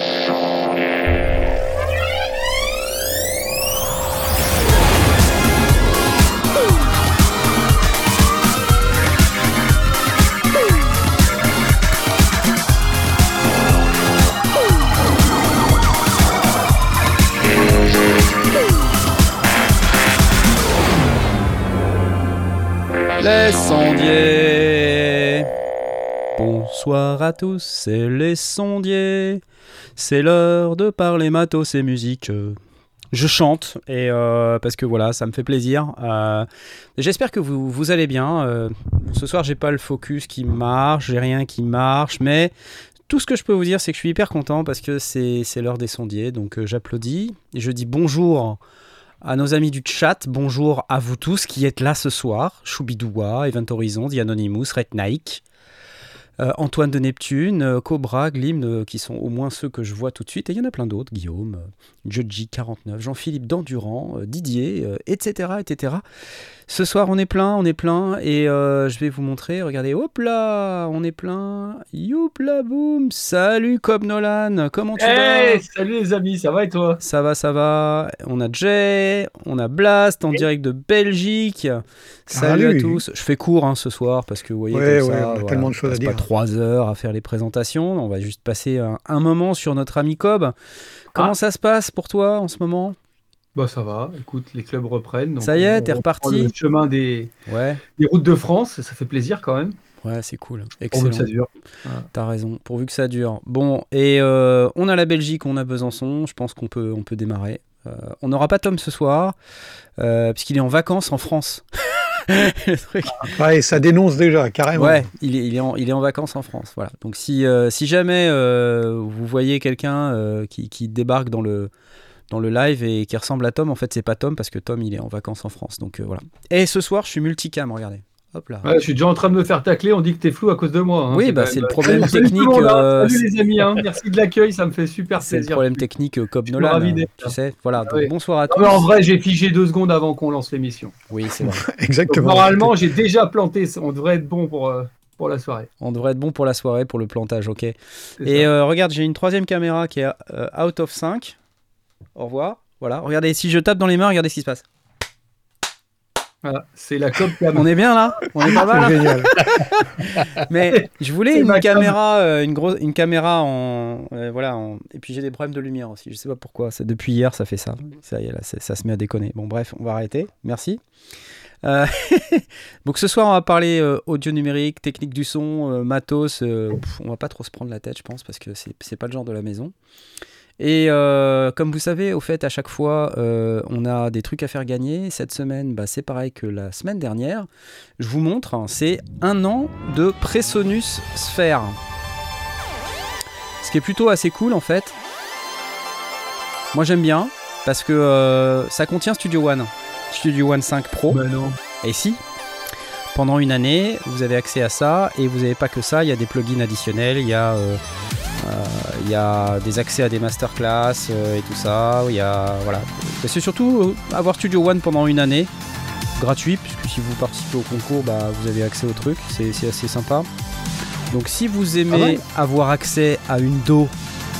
Les Bonsoir à tous, c'est les sondiers. C'est l'heure de parler matos et musique. Je chante et euh, parce que voilà, ça me fait plaisir. Euh, J'espère que vous, vous allez bien. Euh, ce soir, j'ai pas le focus qui marche, j'ai rien qui marche, mais tout ce que je peux vous dire, c'est que je suis hyper content parce que c'est l'heure des sondiers. Donc j'applaudis et je dis bonjour à nos amis du chat, bonjour à vous tous qui êtes là ce soir. Choubidoua, Event Horizon, The Anonymous, Red Nike, euh, Antoine de Neptune, euh, Cobra, Glim, euh, qui sont au moins ceux que je vois tout de suite. Et il y en a plein d'autres, Guillaume, euh, Joji49, Jean-Philippe Dandurand, euh, Didier, euh, etc., etc. Ce soir, on est plein, on est plein, et euh, je vais vous montrer. Regardez, hop là, on est plein. Youpla boum. Salut Cobb Nolan, comment tu vas? Hey, salut les amis, ça va et toi? Ça va, ça va. On a Jay, on a Blast en direct de Belgique. Salut, Salut. à tous. Je fais court hein, ce soir parce que vous voyez, Ouais, comme ouais, ça, on a voilà, tellement de choses à dire. pas trois heures à faire les présentations. On va juste passer un, un moment sur notre ami Cobb. Comment Ah. ça se passe pour toi en ce moment? Bah ça va, écoute, les clubs reprennent. donc Ça y est, t'es reparti Le chemin des, Ouais, des routes de France, ça fait plaisir quand même. ouais, c'est cool. Pourvu Excellent. que ça dure. T'as raison, pourvu que ça dure. Bon, et euh, on a la Belgique, on a Besançon, je pense qu'on peut, on peut démarrer. Euh, on n'aura pas Tom ce soir, euh, puisqu'il est en vacances en France. Le truc. Ouais, ça dénonce déjà, carrément. Ouais, il est, il, est en, il est en vacances en France. Voilà. Donc si, euh, si jamais euh, vous voyez quelqu'un euh, qui, qui débarque dans le, dans le live et qui ressemble à Tom, en fait c'est pas Tom parce que Tom il est en vacances en France. Donc voilà. Et ce soir je suis multicam, regardez. Hop là. Ouais, je suis déjà en train de me faire tacler, on dit que t'es flou à cause de moi. hein. Oui, bah, c'est le problème technique, hein. euh, Salut les amis, hein. merci de l'accueil, ça me fait super C'est le plaisir. problème technique euh, suis Nolan. ravi d'être Tu sais, voilà. Donc, oui. bonsoir à Non, tous. mais en vrai, j'ai figé deux secondes avant qu'on lance l'émission. Oui, c'est vrai. Donc, Exactement. normalement, j'ai déjà planté, on devrait être bon pour, euh, pour la soirée. On devrait être bon pour la soirée, pour le plantage, ok. Et euh, regarde, j'ai une troisième caméra qui est euh, out of 5. Au revoir. Voilà. Regardez, si je tape dans les mains, regardez ce qui se passe. Voilà, c'est la COP cam. On est bien là? On est pas mal là? Mais je voulais une caméra, euh, une grosse, une caméra en, euh, voilà. en- Et puis j'ai des problèmes de lumière aussi. Je sais pas pourquoi. Depuis hier, ça fait ça. Ça y est là, ça se met à déconner. Bon bref, on va arrêter. Merci. Euh, Donc ce soir, on va parler euh, audio numérique, technique du son, matos. pff, on va pas trop se prendre la tête, je pense, parce que c'est pas le genre de la maison. Et euh, comme vous savez, au fait, à chaque fois, euh, on a des trucs à faire gagner. Cette semaine, bah, c'est pareil que la semaine dernière. Je vous montre, hein, c'est un an de Presonus Sphere. Ce qui est plutôt assez cool en fait. Moi j'aime bien parce que euh, ça contient Studio One. Studio One 5 Pro. Bah non. Et si? Pendant une année, vous avez accès à ça et vous n'avez pas que ça, il y a des plugins additionnels, il y a, il y a des accès à des masterclass euh, et tout ça. Il y a voilà. C'est surtout euh, avoir Studio One pendant une année, gratuit, puisque si vous participez au concours, bah, vous avez accès au truc, c'est assez sympa. Donc si vous aimez Ah ouais avoir accès à une do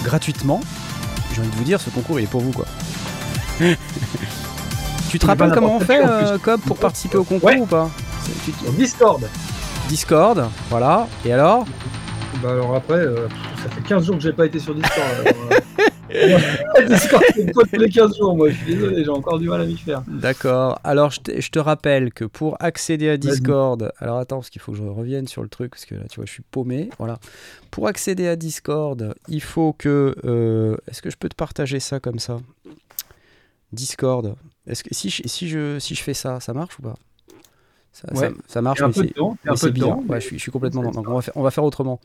gratuitement, j'ai envie de vous dire, ce concours il est pour vous quoi. tu te rappelles comment on fait, euh, Cobb, pour participer au concours Ouais. ou pas? Tu- Discord. Discord, voilà. Et alors? Bah alors après, euh, ça fait 15 jours que j'ai pas été sur Discord. alors, euh, Discord, c'est une fois tous les 15 jours, moi. Je suis désolé, j'ai encore du mal à m'y faire. D'accord. Alors, je te, je te rappelle que pour accéder à. Discord, alors attends, parce qu'il faut que je revienne sur le truc, parce que là, tu vois, je suis paumé. Voilà. Pour accéder à Discord, il faut que. euh, Est-ce que je peux te partager ça comme ça? Discord. Est-ce que si je, si je si je fais ça, ça marche ou pas? Ça, ça- Ouais. ça marche, mais c'est- temps. mais bizarre. Ouais, je suis, je suis complètement dans. Donc on va faire, on va faire autrement.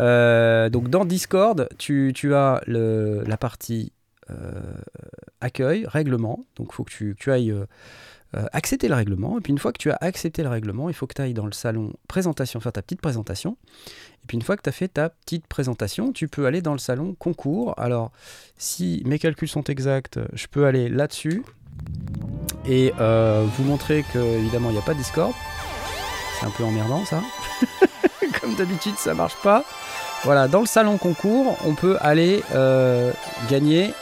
Euh, donc dans Discord, tu, tu as le, la partie euh, accueil, règlement. Donc il faut que tu, que tu ailles euh, accepter le règlement. Et puis une fois que tu as accepté le règlement, il faut que tu ailles dans le salon présentation, faire ta petite présentation. Et puis une fois que tu as fait ta petite présentation, tu peux aller dans le salon concours. Alors si mes calculs sont exacts, je peux aller là-dessus et euh, vous montrer que évidemment il n'y a pas de Discord. C'est un peu emmerdant ça. Comme d'habitude, ça marche pas. Voilà, dans le salon concours, on peut aller euh, gagner,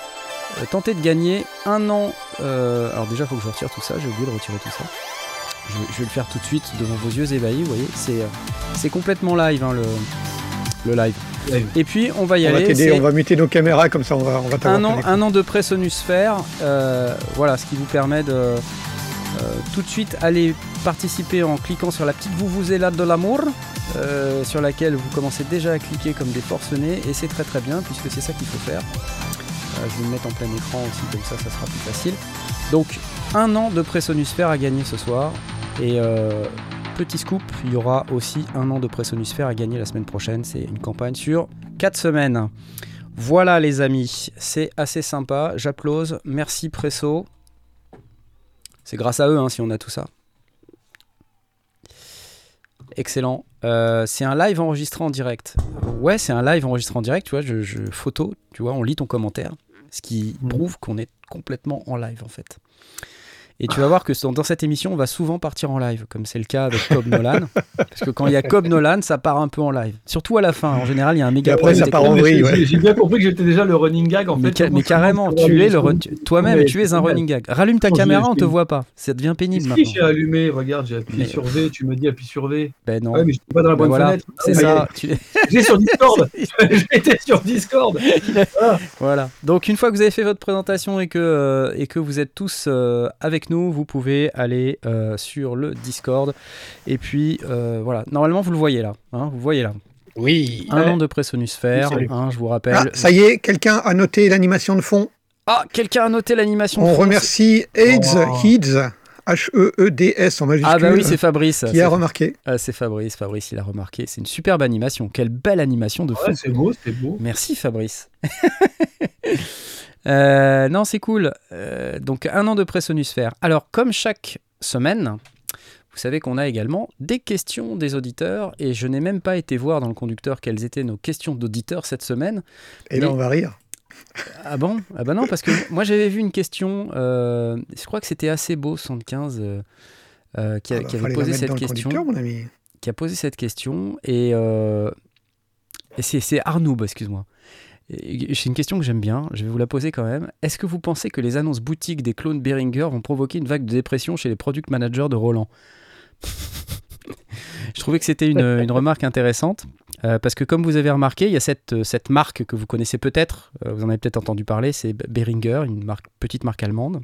euh, tenter de gagner un an. alors déjà, faut que je retire tout ça. J'ai oublié de retirer tout ça. Je, vais- le faire tout de suite devant vos yeux ébahis. Vous voyez, c'est complètement live hein, le live. Et puis on va y On va aller. t'aider, c'est- on va muter nos caméras comme ça, on va, on va un an, un an de pré-sonusphère, euh, voilà, ce qui vous permet de euh, tout de suite aller participer en cliquant sur la petite là de l'amour, euh, sur laquelle vous commencez déjà à cliquer comme des forcenés, et c'est très très bien puisque c'est ça qu'il faut faire. Je vais me mettre en plein écran aussi, comme ça, ça sera plus facile. Donc, un an de pré-sonusphère à gagner ce soir, et euh, petit scoop, il y aura aussi un an de pré-sonusphère à gagner la semaine prochaine. C'est une campagne sur 4 semaines. Voilà les amis, c'est assez sympa, j'applause, merci Presso. C'est grâce à eux hein, si on a tout ça. Excellent. Euh, c'est un live enregistré en direct. Ouais, c'est un live enregistré en direct, tu vois, je, je- photo, tu vois, on lit ton commentaire, ce qui Mhm. prouve qu'on est complètement en live en fait. Et tu vas voir que dans cette émission, on va souvent partir en live, comme c'est le cas avec Cobb Nolan. Parce que quand il y a Cobb Nolan, ça part un peu en live. Surtout à la fin. En général, il y a un méga Et après, ça part en vrille, J'ai- ouais. j'ai- J'ai bien compris que j'étais déjà le running gag en mais, fait. ca- mais carrément, tu es le toi-même, tu es un running gag. Rallume ta caméra, on te voit pas. Ça devient pénible Si, maintenant. j'ai allumé, regarde, j'ai appuyé Mais- sur V, tu me dis appuie sur V. Ben non. Ouais, mais je suis pas dans la Ben bonne voilà, fenêtre. c'est Ah, ça. tu- J'ai sur Discord. J'étais sur Discord. Voilà. Donc une fois que vous avez fait votre présentation et que, euh, et que vous êtes tous euh, avec nous, vous pouvez aller euh, sur le Discord. Et puis euh, voilà. Normalement vous le voyez là. hein, vous voyez là. Oui. Un Ouais. an de salut. hein, je vous rappelle. Ah, ça y est, quelqu'un a noté l'animation de fond. Ah, quelqu'un a noté l'animation. de On fond, remercie AIDS, Oh. Heeds, H-E-E-D-S en c'est- majuscule, Ah bah oui, c'est Fabrice. qui a C'est- remarqué. Ah, c'est Fabrice. Fabrice, il a remarqué. C'est une superbe animation. Quelle belle animation de fond. Ouais, c'est beau, c'est beau. Merci Fabrice. Euh, non, c'est cool. Euh, donc un an de pré-sonusphère. Alors comme chaque semaine, vous savez qu'on a également des questions des auditeurs et je n'ai même pas été voir dans le conducteur quelles étaient nos questions d'auditeurs cette semaine. Et là, Mais- on va rire. Ah bon? Ah bah non, parce que moi j'avais vu une question, euh, je crois que c'était assez beau 75 euh, qui, a- Ah bah, qui avait posé cette question mon ami. qui a posé cette question et, euh, et c'est, c'est Arnoub, excuse-moi. C'est une question que j'aime bien, je vais vous la poser quand même. Est-ce que vous pensez que les annonces boutiques des clones Behringer vont provoquer une vague de dépression chez les product managers de Roland? Je trouvais que c'était une, une remarque intéressante. euh, parce que comme vous avez remarqué, il y a cette, euh, cette marque que vous connaissez peut-être, euh, vous en avez peut-être entendu parler, c'est Behringer, une marque, petite marque allemande,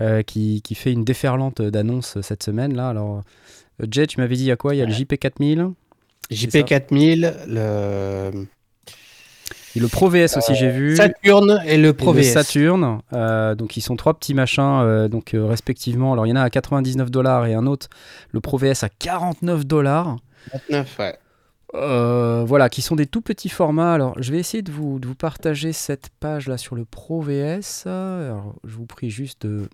euh, qui, qui fait une déferlante d'annonces cette semaine. Là. Alors, Jay, tu m'avais dit il y a quoi? Il y a le JP4000 JP4000, le et le Pro VS aussi, j'ai vu. Saturn et le Pro et le VS. Saturn. Euh, donc ils sont trois petits machins, euh, donc euh, respectivement. Alors il y en a à 99 dollars et un autre, le Pro VS à 49 dollars. 29, ouais. Euh, voilà, qui sont des tout petits formats. Alors, je vais essayer de vous, de vous partager cette page là sur le Pro VS. Alors, je vous prie juste de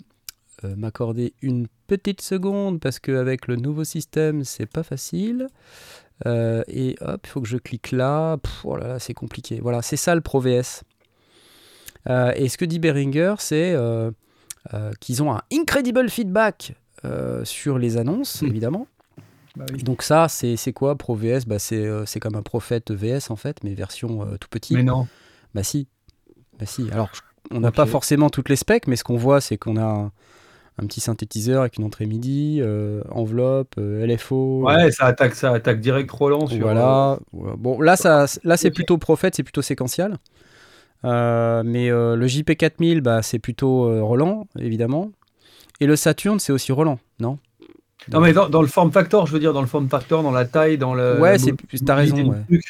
euh, m'accorder une petite seconde parce qu'avec le nouveau système, c'est pas facile. Euh, et hop, il faut que je clique là. Pff, oh là là, c'est compliqué. Voilà, c'est ça le Pro VS. Euh, et ce que dit Behringer, c'est euh, euh, qu'ils ont un incredible feedback sur les annonces, Hmm. évidemment. Bah oui. Donc ça, c'est quoi Pro VS bah, C'est comme un Prophète VS en fait, mais version tout petit. Mais non. Bah si. Bah si. Alors, on n'a pas forcément toutes les specs, mais ce qu'on voit, c'est qu'on a un, un petit synthétiseur avec une entrée MIDI, euh, enveloppe, euh, LFO. Ouais, ça attaque, ça attaque direct Roland sur. Voilà. Ouais. Bon, là, ça, là c'est plutôt Prophète, c'est plutôt séquentiel. Euh, mais euh, le JP4000, bah, c'est plutôt euh, Roland, évidemment. Et le Saturn, c'est aussi Roland, non? Non, mais dans, dans le form factor, je veux dire, dans le form factor, dans la taille, dans le. Ouais, c'est- t'as raison, ouais.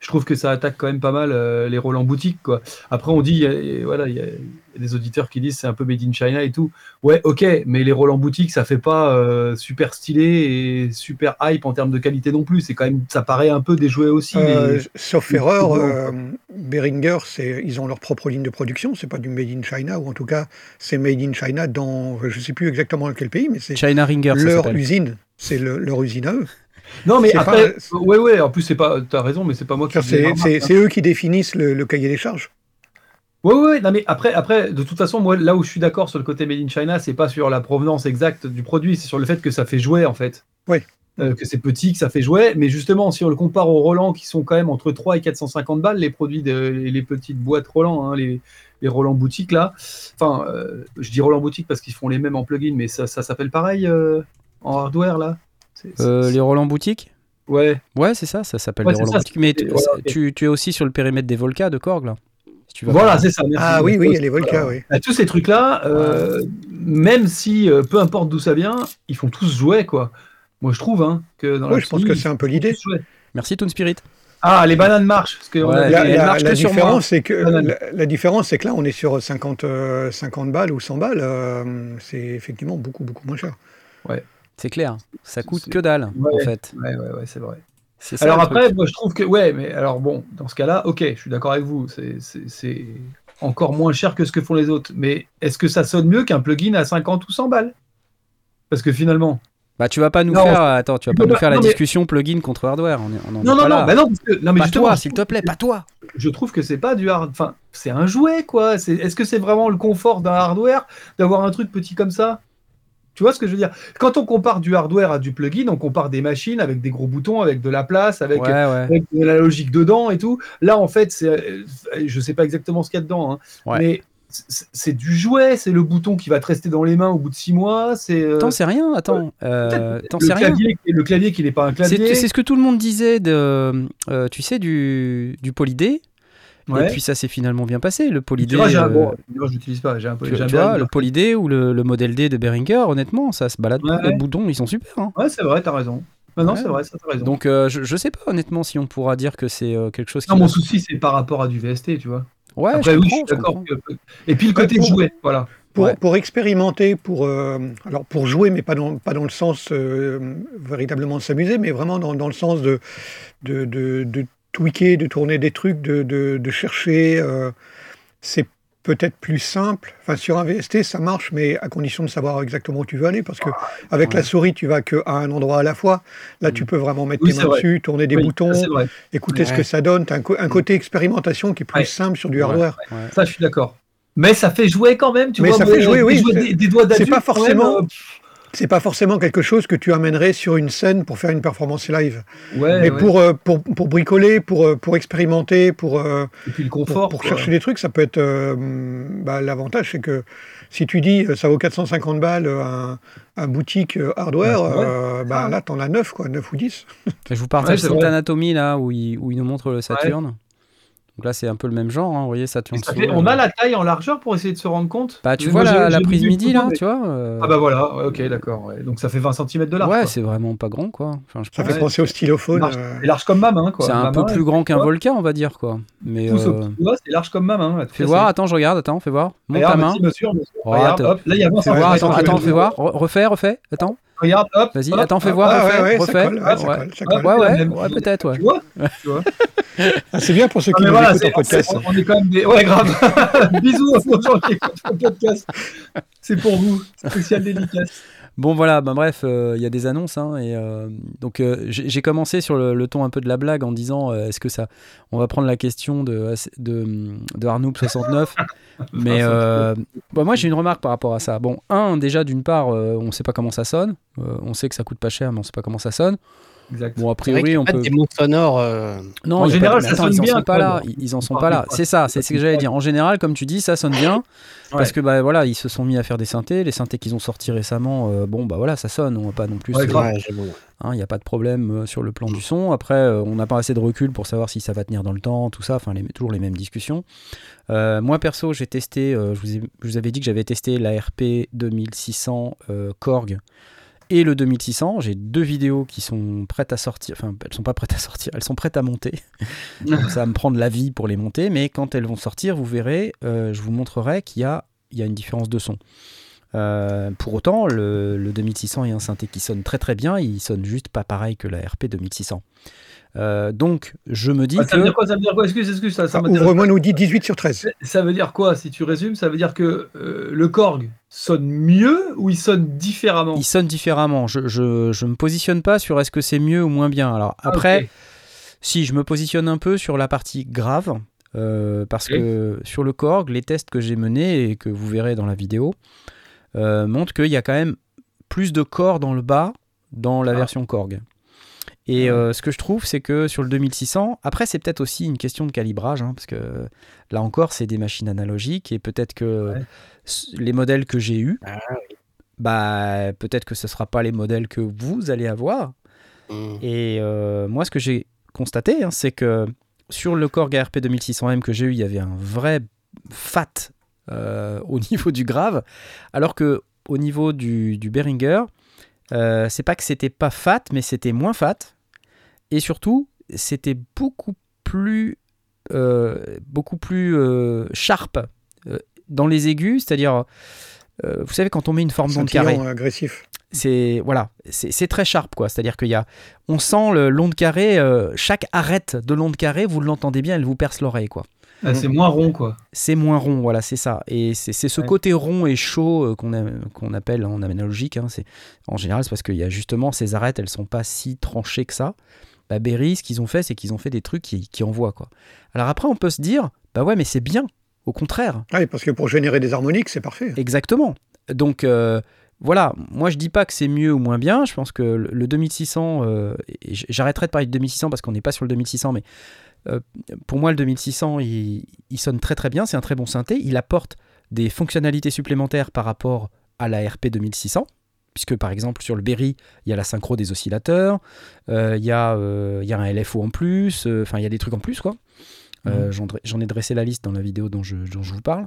Je trouve que ça attaque quand même pas mal euh, les rôles en boutique, quoi. Après, on dit, il y a- et voilà, il y, a il y a des auditeurs qui disent c'est un peu made in China et tout. Ouais, ok, mais les rôles en boutique, ça fait pas euh, super stylé et super hype en termes de qualité non plus. C'est quand même, ça paraît un peu déjoué aussi. Euh, les- sauf les- erreur, euh, Behringer, c'est, ils ont leur propre ligne de production, c'est pas du Made in China, ou en tout cas, c'est Made in China dans, je sais plus exactement dans quel pays, mais c'est China Ringer, leur usine, c'est le- leur usine à eux. Non, mais après, pas- ouais, ouais, en plus, c'est pas, t'as raison, mais c'est pas moi qui. C'est, hein. c'est eux qui définissent le, le cahier des charges. Ouais, ouais, ouais, non, mais après, après, de toute façon, moi, là où je suis d'accord sur le côté Made in China, c'est pas sur la provenance exacte du produit, c'est sur le fait que ça fait jouer, en fait. Oui. euh, que c'est petit, que ça fait jouet. Mais justement, si on le compare aux Roland qui sont quand même entre 3 et 450 balles, les produits, de, les petites boîtes Roland, hein, les, les Roland boutique là. Enfin, euh, je dis Roland boutique parce qu'ils font les mêmes en plugin, mais ça, ça s'appelle pareil euh, en hardware là. Euh, les Roland Boutique Ouais. Ouais, c'est ça, ça s'appelle Ouais, les Roland ça, Boutique. Mais tu, voilà, ok. tu, tu es aussi sur le périmètre des Volca de Korg, là Si tu vas Voilà, c'est ça. merci. Ah oui, oui, il y a les Voilà. Volca, oui. Bah, tous ces trucs-là, euh, même si euh, peu importe d'où ça vient, ils font tous jouer quoi. Moi je trouve hein, que dans Oui, la je pense que c'est un peu l'idée. Merci Toon Spirit. Ah, les bananes marchent. Parce que Ouais. La, la- que différence, c'est que la, la différence, c'est que là, on est sur 50, euh, 50 balles ou 100 balles. euh, c'est effectivement beaucoup, beaucoup moins cher. C'est clair, ça coûte que dalle, Ouais. en fait. Ouais, ouais, ouais, c'est vrai. Ça, Alors après, moi je trouve que ouais, mais alors bon, dans ce cas-là, ok, je suis d'accord avec vous, c'est- encore moins cher que ce que font les autres. Mais est-ce que ça sonne mieux qu'un plugin à 50 ou 100 balles? Parce que finalement, Bah, tu vas pas nous Non, faire, attends, tu vas pas nous faire la mais- discussion plugin contre hardware. On est, on en est non, non, pas non, là. bah non, parce que, non, mais pas toi, s'il te plaît, pas toi. je trouve que c'est pas du hard, enfin, c'est un jouet quoi. Est-ce que c'est vraiment le confort d'un hardware d'avoir un truc petit comme ça? Tu vois ce que je veux dire? Quand on compare du hardware à du plugin, on compare des machines avec des gros boutons, avec de la place, avec Ouais, ouais. avec de la logique dedans et tout. Là, en fait, euh, je sais pas exactement ce qu'il y a dedans, hein, Ouais. mais c'est du jouet, c'est le bouton qui va te rester dans les mains au bout de six mois. C'est euh, T'en sais rien, attends. euh, le sais rien. clavier, le clavier qui n'est pas un clavier. C'est c'est ce que tout le monde disait de, euh, tu sais, du, du Polydé. Ouais. Et puis ça s'est finalement bien passé. Le Polydé, vois, j'ai un euh, bon, moi, je l'utilise pas. J'ai un peu. tu, vois, le Polydé ou le, le modèle D de Behringer, honnêtement, ça se balade. Ouais. Les boutons, ils sont super. hein. Ouais, c'est vrai, t'as raison. Non, non, Ouais. c'est vrai, ça t'as raison. Donc euh, je, je sais pas honnêtement si on pourra dire que c'est euh, quelque chose qui. non, mon souci, c'est par rapport à du VST, tu vois. Ouais, Après, je oui, je suis d'accord. Et puis le côté pour- jouet, voilà. Pour, Ouais. pour expérimenter, pour, euh, alors pour jouer, mais pas dans, pas dans le sens euh, véritablement de s'amuser, mais vraiment dans, dans le sens de, de, de, de tweaker, de tourner des trucs, de, de, de chercher. euh, c'est peut-être plus simple. Enfin, sur un VST, ça marche, mais à condition de savoir exactement où tu veux aller, parce que avec Ouais. la souris, tu vas qu'à un endroit à la fois. Là, tu Mm. peux vraiment mettre Oui, tes mains vrai. dessus, tourner des Oui, boutons, écouter ce que ça donne. Tu as un, un côté expérimentation qui est plus Ouais. simple sur du hardware. Ça, je suis d'accord. Mais ça fait jouer quand même, tu Mais vois. ça fait jouer, des oui, Des, des doigts c'est pas forcément- même, C'est pas forcément quelque chose que tu amènerais sur une scène pour faire une performance live. ouais, Mais ouais. pour, euh, pour, pour bricoler, pour, euh, pour expérimenter, pour, euh, Et puis le pour, confort. pour quoi. chercher des trucs, ça peut être. euh, bah, L'avantage, c'est que si tu dis ça vaut 450 balles un, un boutique hardware, Ouais, euh, bah, ça. là, t'en as 9, quoi, 9 ou 10. Je vous partage cette anatomie là où il, où il nous montre le Saturne. Donc là, c'est un peu le même genre. hein, Vous voyez, Saturne. Ça fait- euh, on a la taille en largeur pour essayer de se rendre compte Bah, tu vois la, prise midi là, mais- tu vois euh, Ah bah voilà, ouais, ok, d'accord. ouais. Donc ça fait 20 cm de large. Ouais, c'est vraiment pas grand quoi. Enfin, je Ça pense. fait penser au stylophone. large, euh, c'est large comme ma main, quoi. C'est un Ma peu main, plus grand qu'un vois. Volca, on va dire quoi. Mais euh, petit doigt, c'est large comme ma main. là, fais voir, attends, je regarde, attends, fais voir. Monte ta main. Oh, là il y a 20 Fais Fais voir, Ouais, attends, fais voir. Re- Refais, refais. Attends, Regarde, hop. vas-y, attends, fais voir, Ah, refais, ouais, refais. colle, ouais, Ouais. peut-être, ouais. Tu vois, tu vois. Ah, c'est bien pour ceux qui nous voilà, écoutent en podcast. on est quand même des. Ouais, grave. Bisous aux gens qui écoutent le podcast. C'est pour vous. Spécial dédicace. Bon voilà, bah, bref, euh, il y a des annonces, hein, et euh, donc euh, j'ai commencé sur le, le ton un peu de la blague en disant est-ce que ça, on va prendre la question de de, de Arnoub 69, mais bah, moi j'ai une remarque par rapport à ça. Bon, un déjà d'une part, on sait pas comment ça sonne, on sait que ça coûte pas cher, mais on sait pas comment ça sonne. Exact. Bon a priori on peut. de démon sonore. euh, Non, En général, pas- ça sonne ils en bien, sont pas quoi, là. bon. Ils, ils en sont pas là. des C'est ça, c'est ce que j'allais dire. En général, comme tu dis, ça sonne bien parce que bah voilà, ils se sont mis à faire des synthés. Les synthés qu'ils ont sortis récemment, euh, bon bah voilà, ça sonne. On va pas non plus. Ouais. Hein, Il n'y a pas de problème euh, sur le plan du son. Après, euh, on n'a pas assez de recul pour savoir si ça va tenir dans le temps, tout ça. Enfin, les- toujours les mêmes discussions. Euh, moi, perso, j'ai testé. euh, je, vous ai- je vous avais dit que j'avais testé l'ARP 2600 euh, Korg et le 2600. J'ai deux vidéos qui sont prêtes à sortir. Enfin, elles sont pas prêtes à sortir. Elles sont prêtes à monter. Donc, ça va me prendre la vie pour les monter. Mais quand elles vont sortir, vous verrez, euh, je vous montrerai qu'il y a, il y a une différence de son. Euh, pour autant, le, le 2600 est un synthé qui sonne très très bien, il sonne juste pas pareil que la RP 2600. Euh, donc, je me dis Ah, ça veut que. dire quoi Ça veut dire quoi? Excuse, excuse, ça, ça Ah, m'intéresse. Ouvre-moi nous dit 18 sur 13. Ça veut dire quoi Si tu résumes, ça veut dire que euh, le Korg sonne mieux ou il sonne différemment? Il sonne différemment. Je, je, je me positionne pas sur est-ce que c'est mieux ou moins bien. Alors Ah, après, si je me positionne un peu sur la partie grave, euh, parce que sur le Korg, les tests que j'ai menés et que vous verrez dans la vidéo euh, montrent qu'il y a quand même plus de corps dans le bas dans la Ah. version Korg. Et euh, ce que je trouve, c'est que sur le 2600, après, c'est peut-être aussi une question de calibrage, hein, parce que là encore, c'est des machines analogiques, et peut-être que Ouais. les modèles que j'ai eus, Ah bah, peut-être que ce ne sera pas les modèles que vous allez avoir. Mm. Et euh, moi, ce que j'ai constaté, hein, c'est que sur le Korg ARP 2600M que j'ai eu, il y avait un vrai fat euh, au niveau du grave, alors que au niveau du, du Behringer, euh, c'est pas que c'était pas fat, mais c'était moins fat, et surtout, c'était beaucoup plus, euh, beaucoup plus euh, sharp euh, dans les aigus, c'est-à-dire, euh, vous savez, quand on met une forme d'onde carrée, agressif. c'est voilà, c'est c'est très sharp quoi. C'est-à-dire qu'il y a, on sent le l'onde carrée, euh, chaque arête de l'onde carrée, vous l'entendez bien, elle vous perce l'oreille quoi. Ah, c'est moins rond, quoi. C'est moins rond, voilà, c'est ça. Et c'est c'est ce Ouais. côté rond et chaud euh, qu'on qu'on appelle en analogique. hein, c'est en général, c'est parce qu'il y a justement ces arêtes, elles sont pas si tranchées que ça. Bah, Berry, ce qu'ils ont fait, c'est qu'ils ont fait des trucs qui, qui envoient quoi. Alors après, on peut se dire, bah ouais, mais c'est bien. Au contraire, Ah Oui, parce que pour générer des harmoniques, c'est parfait. Exactement. Donc euh, voilà, moi je dis pas que c'est mieux ou moins bien. Je pense que le le 2600, euh, j'arrêterai de parler de 2600 parce qu'on n'est pas sur le 2600, mais euh, pour moi le 2600 il, il sonne très très bien. C'est un très bon synthé. Il apporte des fonctionnalités supplémentaires par rapport à la RP 2600. Puisque par exemple sur le Berry, il y a la synchro des oscillateurs, euh, il, y a, euh, il y a un LFO en plus, euh, enfin il y a des trucs en plus quoi. Euh, J'en ai dressé la liste dans la vidéo dont je, dont je vous parle.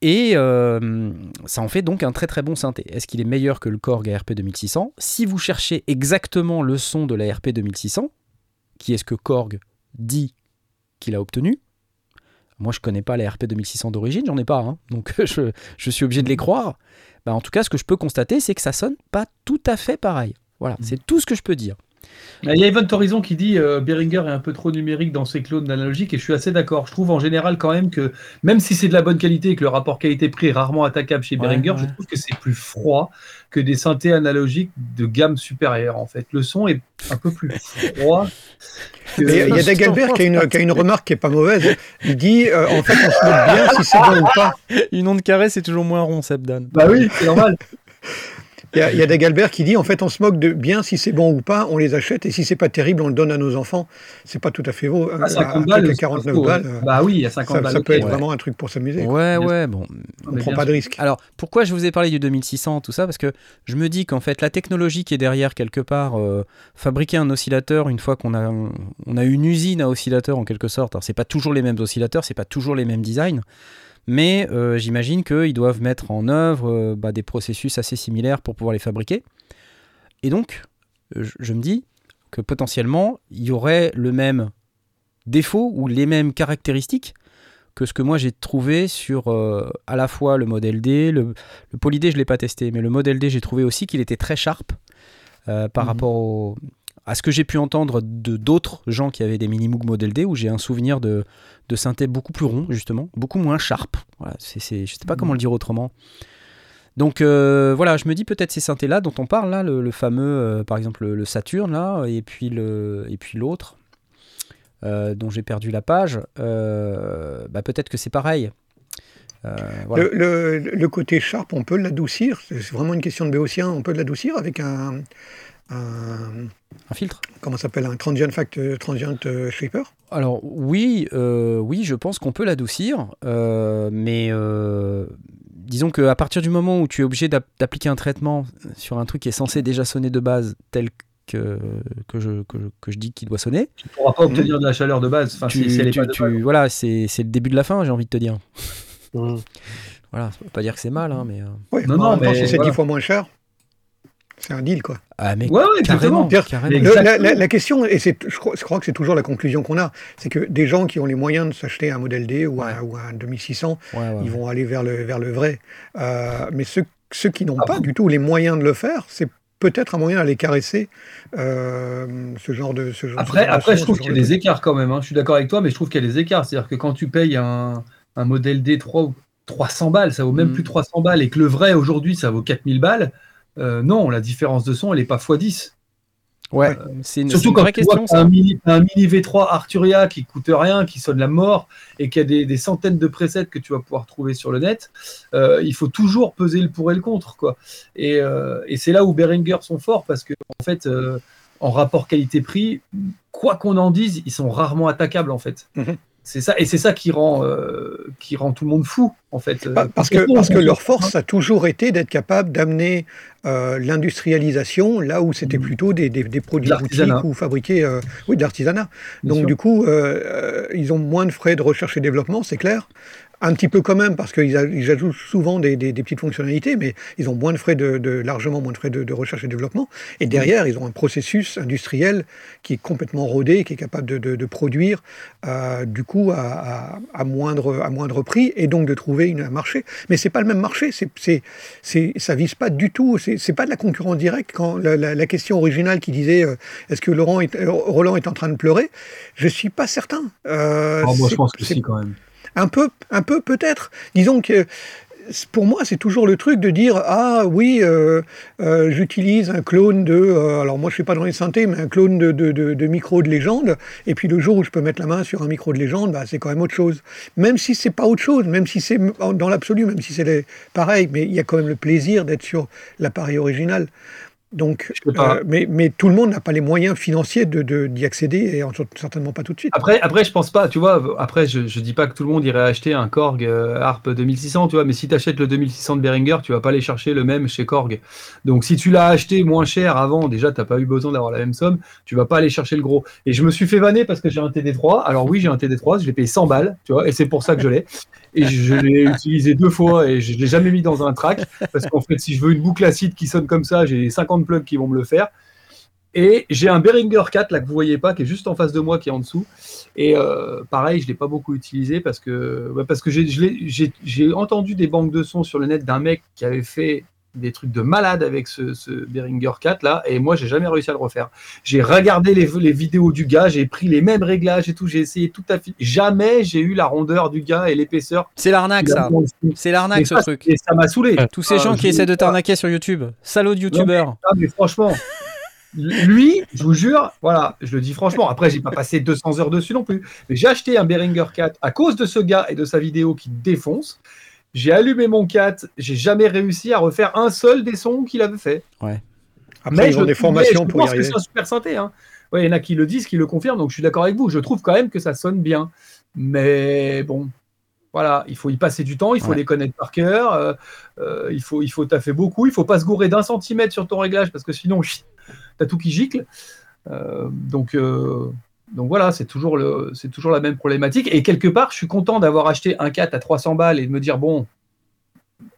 Et euh, ça en fait donc un très très bon synthé. Est-ce qu'il est meilleur que le Korg ARP 2600 Si vous cherchez exactement le son de la RP 2600, qui est ce que Korg dit qu'il a obtenu, moi je connais pas la RP 2600 d'origine, j'en ai pas, hein, donc je, je suis obligé de les croire. Bah, en tout cas, ce que je peux constater, c'est que ça sonne pas tout à fait pareil. Voilà, c'est tout ce que je peux dire. Il y a Event Horizon qui dit euh, Behringer est un peu trop numérique dans ses clones analogiques et je suis assez d'accord. Je trouve en général quand même que même si c'est de la bonne qualité et que le rapport qualité-prix est rarement attaquable chez Ouais, ouais. je trouve que c'est plus froid que des synthés analogiques de gamme supérieure en fait. Le son est un peu plus froid. Il y a Dagalbert qui, a une- qui a une remarque qui est pas mauvaise. Il dit euh, en fait, on se moque bien si c'est bon ou pas. Une onde carrée, c'est toujours moins rond, Sebdan. Bah oui, c'est normal. Il y y a Dagalbert qui dit en fait, on se moque de bien si c'est bon ou pas, on les achète et si c'est pas terrible, on le donne à nos enfants. C'est pas tout à fait beau. À À- 50 à balles, quelques c'est 49 pas faux, balles, hein. euh, Bah oui, à 50 ça, balles. ça peut être ouais. vraiment un truc pour s'amuser. Ouais, ouais, bon. On mais prend pas de risque. Alors, pourquoi je vous ai parlé du 2600, tout ça? Parce que je me dis qu'en fait, la technologie qui est derrière, quelque part, euh, fabriquer un oscillateur, une fois qu'on a, on a une usine à oscillateurs, en quelque sorte, alors c'est pas toujours les mêmes oscillateurs, c'est pas toujours les mêmes designs, mais euh, j'imagine qu'ils doivent mettre en œuvre euh, bah, des processus assez similaires pour pouvoir les fabriquer. Et donc, je, je me dis que potentiellement, il y aurait le même défaut ou les mêmes caractéristiques que ce que moi j'ai trouvé sur euh, à la fois le modèle D, le, le Poly D je l'ai pas testé, mais le modèle D j'ai trouvé aussi qu'il était très sharp par Mhm. rapport au- à ce que j'ai pu entendre de d'autres gens qui avaient des mini Moog modèle D où j'ai un souvenir de, de synthé beaucoup plus rond justement, beaucoup moins sharp. Voilà, c'est, c'est- je sais pas comment le dire autrement. Donc euh, voilà, je me dis peut-être ces synthés là dont on parle là, le, le fameux euh, par exemple le, le Saturn là, et puis le et puis l'autre euh, dont j'ai perdu la page, bah, peut-être que c'est pareil. Voilà. Le, le- côté sharp, on peut l'adoucir? C'est c'est vraiment une question de béotien. On peut l'adoucir avec un, un- Un filtre comment ça s'appelle un transient fact, transient euh, shaper. Alors oui, euh, oui, je pense qu'on peut l'adoucir, euh, mais euh, disons qu'à partir du moment où tu es obligé d'app- d'appliquer un traitement sur un truc qui est censé déjà sonner de base tel que, que, je, que, je, que je dis qu'il doit sonner, Tu pourras pas obtenir de la chaleur de base. Enfin, tu, si, si elle est tu- pas de tu- base. voilà, c'est c'est le début de la fin, j'ai envie de te dire. Mm. Voilà, ça veut pas dire que c'est mal, hein, mais... euh, Ouais, Non, non, mais si c'est voilà. dix fois moins cher, c'est un deal quoi. Ah mais Ouais, ouais, carrément, exactement. Dire- carrément. Mais- Le- la, Exactement. la- la question, et c'est, je, crois, je crois que c'est toujours la conclusion qu'on a, c'est que des gens qui ont les moyens de s'acheter un modèle D ou, un, ou un 2600, Ouais, ouais, ils ouais. vont aller vers le, vers le vrai. Euh, mais ceux, ceux qui n'ont pas du tout les moyens de le faire, c'est peut-être un moyen d'aller caresser euh, ce genre de ce genre, Après, de après je trouve qu'il y a de des écarts quand même. hein. Je suis d'accord avec toi, mais je trouve qu'il y a des écarts. C'est-à-dire que quand tu payes un, un modèle D3 ou 300 balles, ça vaut même Mm. plus 300 balles, et que le vrai aujourd'hui, ça vaut 4000 balles, euh, non, la différence de son, elle n'est pas x10. Ouais, c'est une, c'est Surtout une quand vraie tu question. ça. un mini, t'as un mini V3 Arturia qui coûte rien, qui sonne la mort, et qu'il y a des, des centaines de presets que tu vas pouvoir trouver sur le net, euh, il faut toujours peser le pour et le contre. Quoi. Et, euh, et c'est là où Behringer sont forts, parce que en fait, euh, en rapport qualité-prix, quoi qu'on en dise, ils sont rarement attaquables en fait. Mhm. C'est ça, et c'est ça qui rend, euh, qui rend tout le monde fou en fait. Bah, parce que, parce que leur force a toujours été d'être capable d'amener euh, l'industrialisation là où c'était Mhm. plutôt des, des- des produits boutiques ou fabriqués, euh, oui, de l'artisanat. Donc sûr. du coup, euh, euh, ils ont moins de frais de recherche et développement, c'est clair. Un petit peu quand même, parce qu'ils ils ajoutent souvent des, des- des petites fonctionnalités, mais ils ont moins de frais de, de- largement moins de frais de, de recherche et développement. Et derrière, ils ont un processus industriel qui est complètement rodé, qui est capable de, produire, euh, du coup, à, à- à moindre, à moindre prix, et donc de trouver une, un marché. Mais c'est pas le même marché, c'est, c'est, c'est, ça vise pas du tout, c'est, c'est pas de la concurrence directe. Quand la, la- la question originale qui disait euh, est-ce que Laurent est, euh, Roland est en train de pleurer, je suis pas certain. Euh, Ah, moi, je pense que si quand même. Un peu, peut-être. Disons que pour moi, c'est toujours le truc de dire ah oui, euh, euh, j'utilise un clone de, euh, alors moi je suis pas dans les synthés, mais un clone de, micro de légende. Et puis le jour où je peux mettre la main sur un micro de légende, bah, c'est quand même autre chose. Même si c'est pas autre chose, même si c'est dans l'absolu, même si c'est pareil, mais il y a quand même le plaisir d'être sur l'appareil original. Donc, euh, mais, mais tout le monde n'a pas les moyens financiers de, de- d'y accéder et en- certainement pas tout de suite. Après, après, je pense pas, tu vois, après, je, je dis pas que tout le monde irait acheter un Korg euh, Harp 2600, tu vois, mais si tu achètes le 2600 de Behringer, tu vas pas aller chercher le même chez Korg. Donc, si tu l'as acheté moins cher avant, déjà, t'as pas eu besoin d'avoir la même somme, tu vas pas aller chercher le gros. Et je me suis fait vanner parce que j'ai un TD3. Alors, oui, j'ai un TD3, je l'ai payé 100 balles, tu vois, et c'est pour ça que je l'ai. Et je l'ai utilisé deux fois et je l'ai jamais mis dans un track parce qu'en fait, si je veux une boucle acide qui sonne comme ça, j'ai 50 plugs qui vont me le faire. Et j'ai un Behringer 4 là que vous voyez pas, qui est juste en face de moi, qui est en dessous. Et euh, pareil, je l'ai pas beaucoup utilisé parce que ouais, parce que j'ai entendu des banques de sons sur le net d'un mec qui avait fait des trucs de malade avec ce, ce Behringer 4 là, et moi j'ai jamais réussi à le refaire. J'ai regardé les, les vidéos du gars, j'ai pris les mêmes réglages et tout, j'ai essayé tout à fait. Jamais j'ai eu la rondeur du gars et l'épaisseur. C'est l'arnaque, ça. C'est l'arnaque, ce ça, truc. Et ça m'a saoulé. Tous ces Ah, gens qui essaient de t'arnaquer sur YouTube. Salaud de youtubeur. Ah, mais franchement, lui, je vous jure, voilà, je le dis franchement. Après, j'ai pas passé 200 heures dessus non plus. Mais j'ai acheté un Behringer 4 à cause de ce gars et de sa vidéo qui défonce. J'ai allumé mon 4, j'ai jamais réussi à refaire un seul des sons qu'il avait fait. Après, Mais ils je ont des formations je pour y pense que c'est un super synthé. Hein. Ouais, il y en a qui le disent, qui le confirment, donc je suis d'accord avec vous. Je trouve quand même que ça sonne bien. Mais bon, voilà, il faut y passer du temps, il faut Ouais. les connaître par cœur, euh, euh, il, faut, il faut taffer beaucoup, il faut pas se gourer d'un centimètre sur ton réglage parce que sinon, chut, t'as tout qui gicle. Euh, donc, euh, donc voilà, c'est toujours, le, c'est toujours la même problématique. Et quelque part, je suis content d'avoir acheté un 4 à 300 balles et de me dire, bon,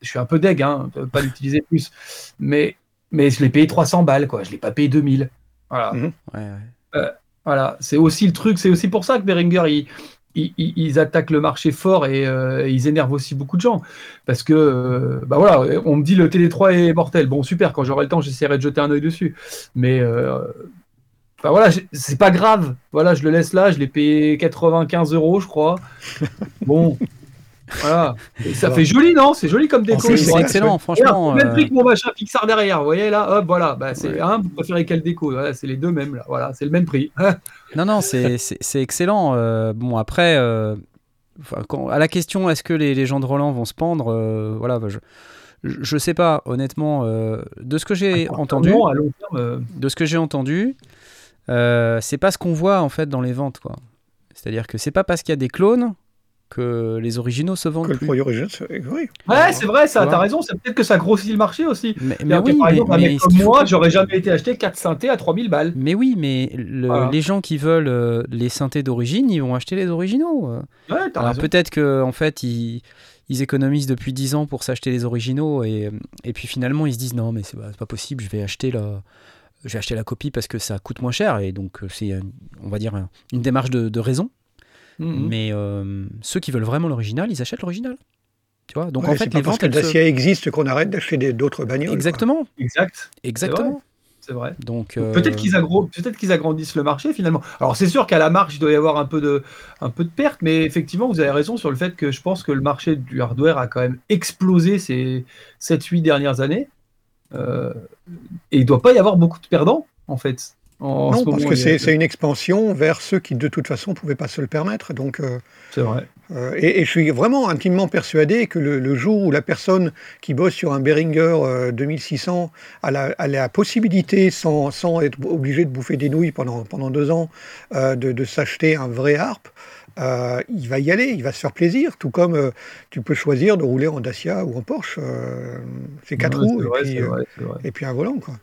je suis un peu deg, hein, pas l'utiliser plus. Mais, mais je l'ai payé 300 balles, quoi. Je l'ai pas payé 2000. Voilà. Mhm. Ouais, ouais. Voilà, c'est aussi le truc, c'est aussi pour ça que Behringer, ils, ils, ils- ils attaquent le marché fort et euh, ils énervent aussi beaucoup de gens. Parce que, euh, bah voilà, on me dit le Télé3 est mortel. Bon, super, quand j'aurai le temps, j'essaierai de jeter un œil dessus. Mais, bah voilà, c'est pas grave. Voilà, je le laisse là, je l'ai payé 95 euros, je crois. Bon, voilà. Et ça fait joli, non? C'est joli comme déco. C'est- C'est excellent, franchement. même euh, prix que mon machin Pixar derrière, vous voyez là, hop, voilà, bah, c'est Ouais. un, vous préférez quelle déco? Voilà, c'est les deux mêmes là, voilà, c'est le même prix. Non, non, c'est excellent. Euh, bon, après, euh, enfin, quand- à la question est-ce que les, les gens de Roland vont se pendre euh, Voilà, bah, je, je, sais pas, honnêtement. euh, de ce que j'ai entendu, Non, à long terme, euh, de ce que j'ai entendu, euh, c'est pas ce qu'on voit en fait dans les ventes, quoi. C'est-à-dire que c'est pas parce qu'il y a des clones que les originaux se vendent Que le produit original, c'est- oui. Ouais, c'est vrai, ça, Tu t'as raison, c'est peut-être que ça grossit le marché aussi. Mais, mais C'est-à-dire que, oui, par mais, exemple, comme moi, j'aurais jamais été acheter 4 synthés à 3000 balles. mais oui, mais le- Voilà. les gens qui veulent euh, les synthés d'origine, ils vont acheter les originaux. euh. Ouais, t'as Alors raison. peut-être que en fait ils, ils économisent depuis 10 ans pour s'acheter les originaux et, et puis finalement ils se disent non mais c'est pas, c'est pas possible, je vais acheter la je vais acheter la copie parce que ça coûte moins cher et donc euh, c'est euh, on va dire un- une démarche de, de raison. Mhm. Mais euh, ceux qui veulent vraiment l'original, ils achètent l'original. Tu vois? Donc Ouais, en c'est fait pas les parce ventes que elles se- Dacia existe qu'on arrête d'acheter d'autres bagnoles. quoi. exactement Exact, exactement. c'est vrai. Donc euh, Peut-être qu'ils agro- peut-être qu'ils agrandissent le marché finalement. Alors c'est sûr qu'à la marge, il doit y avoir un peu de, un peu de perte, mais effectivement, vous avez raison sur le fait que je pense que le marché du hardware a quand même explosé ces 7-8 dernières années. Euh, et il ne doit pas y avoir beaucoup de perdants, en fait. En non, ce parce que a- c'est une expansion vers ceux qui de toute façon ne pouvaient pas se le permettre. Donc, euh, C'est vrai. euh, et, et je suis vraiment intimement persuadé que le, le jour où la personne qui bosse sur un Behringer euh, 2600 a la, a la possibilité, sans, sans être obligé de bouffer des nouilles pendant, pendant deux ans, de, de s'acheter un vrai harpe, euh, il va y aller, il va se faire plaisir, tout comme euh, tu peux choisir de rouler en Dacia ou en Porsche. euh, c'est quatre Ouais, roues c'est et, vrai, puis, euh, un volant. Quoi.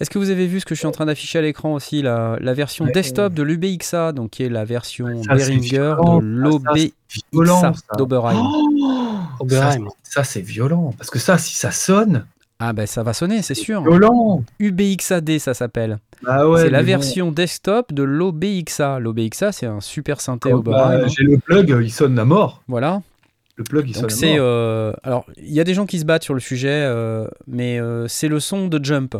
Est-ce que vous avez vu ce que je suis en train d'afficher à l'écran aussi, la, la version Ouais. desktop de l'UBXA, donc qui est la version Ça, Behringer violent. de l'OBXA ça. d'Oberheim. Oh ça, c'est violent. Parce que ça, si ça sonne, Ah ben ça va sonner, c'est sûr. violent. UBXAD ça s'appelle. Bah ouais, c'est la bon. version desktop de l'OBXA. L'OBXA c'est un super synthé Bah, Oberheim. hein. J'ai le plug, il sonne à mort. Voilà. Le plug, il Donc sonne à mort. euh, alors il y a des gens qui se battent sur le sujet, euh, mais euh, c'est le son de Jump.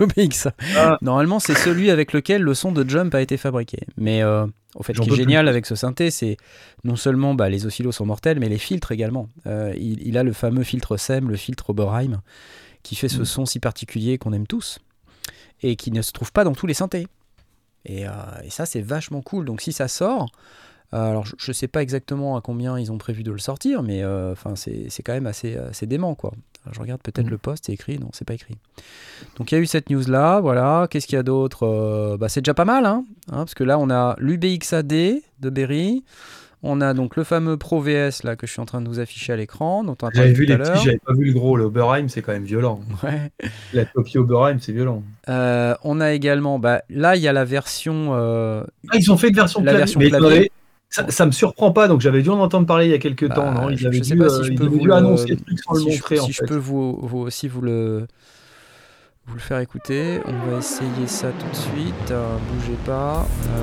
Ah. Normalement c'est celui avec lequel le son de Jump a été fabriqué. Mais euh, en fait, ce qui est plus. génial avec ce synthé, c'est non seulement bah, les oscillos sont mortels, mais les filtres également. Euh, il, il a le fameux filtre SEM, le filtre Oberheim, qui fait ce Mm. son si particulier qu'on aime tous et qui ne se trouve pas dans tous les synthés. Et, euh, et ça, c'est vachement cool. Donc si ça sort, alors je ne sais pas exactement à combien ils ont prévu de le sortir, mais euh, enfin c'est c'est quand même assez, assez dément quoi. Je regarde peut-être Mhm. le post, c'est écrit, non, c'est pas écrit. Donc il y a eu cette news là, voilà. Qu'est-ce qu'il y a d'autre Euh, bah, C'est déjà pas mal, hein, hein, parce que là on a l'UBXAD de Berry. On a donc le fameux Pro VS là que je suis en train de vous afficher à l'écran, J'avais vu les petits, j'avais pas vu le gros. Le Oberheim, c'est quand même violent. Ouais. La copie Oberheim, c'est violent. Euh, on a également, bah, là il y a la version euh, Ah, ils ont fait une version La clavier. version clavier. Ça, ça me surprend pas, donc j'avais dû en entendre parler il y a quelques Bah, temps, non? Ils je- avaient je sais dû, pas si euh, je ils peux vous annoncer le truc sans si le je- si en je fait. peux vous, vous aussi vous le vous le faire écouter. On va essayer ça tout de suite. Euh, bougez pas. Euh,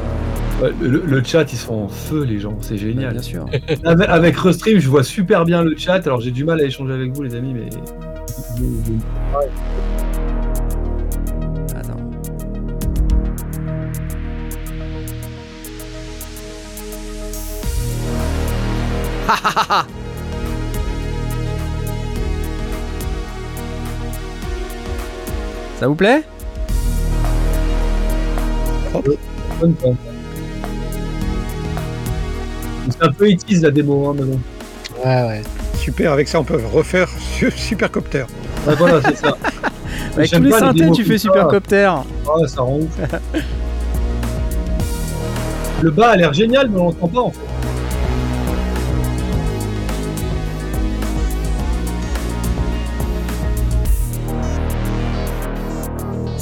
Ouais, le, le chat, ils sont en feu, les gens, c'est bah, génial. bien sûr. Avec, avec Restream, je vois super bien le chat, alors j'ai du mal à échanger avec vous, les amis, mais. Ça vous plaît C'est un peu étise la démo, hein, bon. Ouais, ouais. Super, avec ça on peut refaire su- Supercopter. Ouais, voilà, c'est ça. Avec tous les pas synthés, tu fais. Supercopter. Ah, ça rend ouf. Le bas a l'air génial, mais on l'entend pas en fait.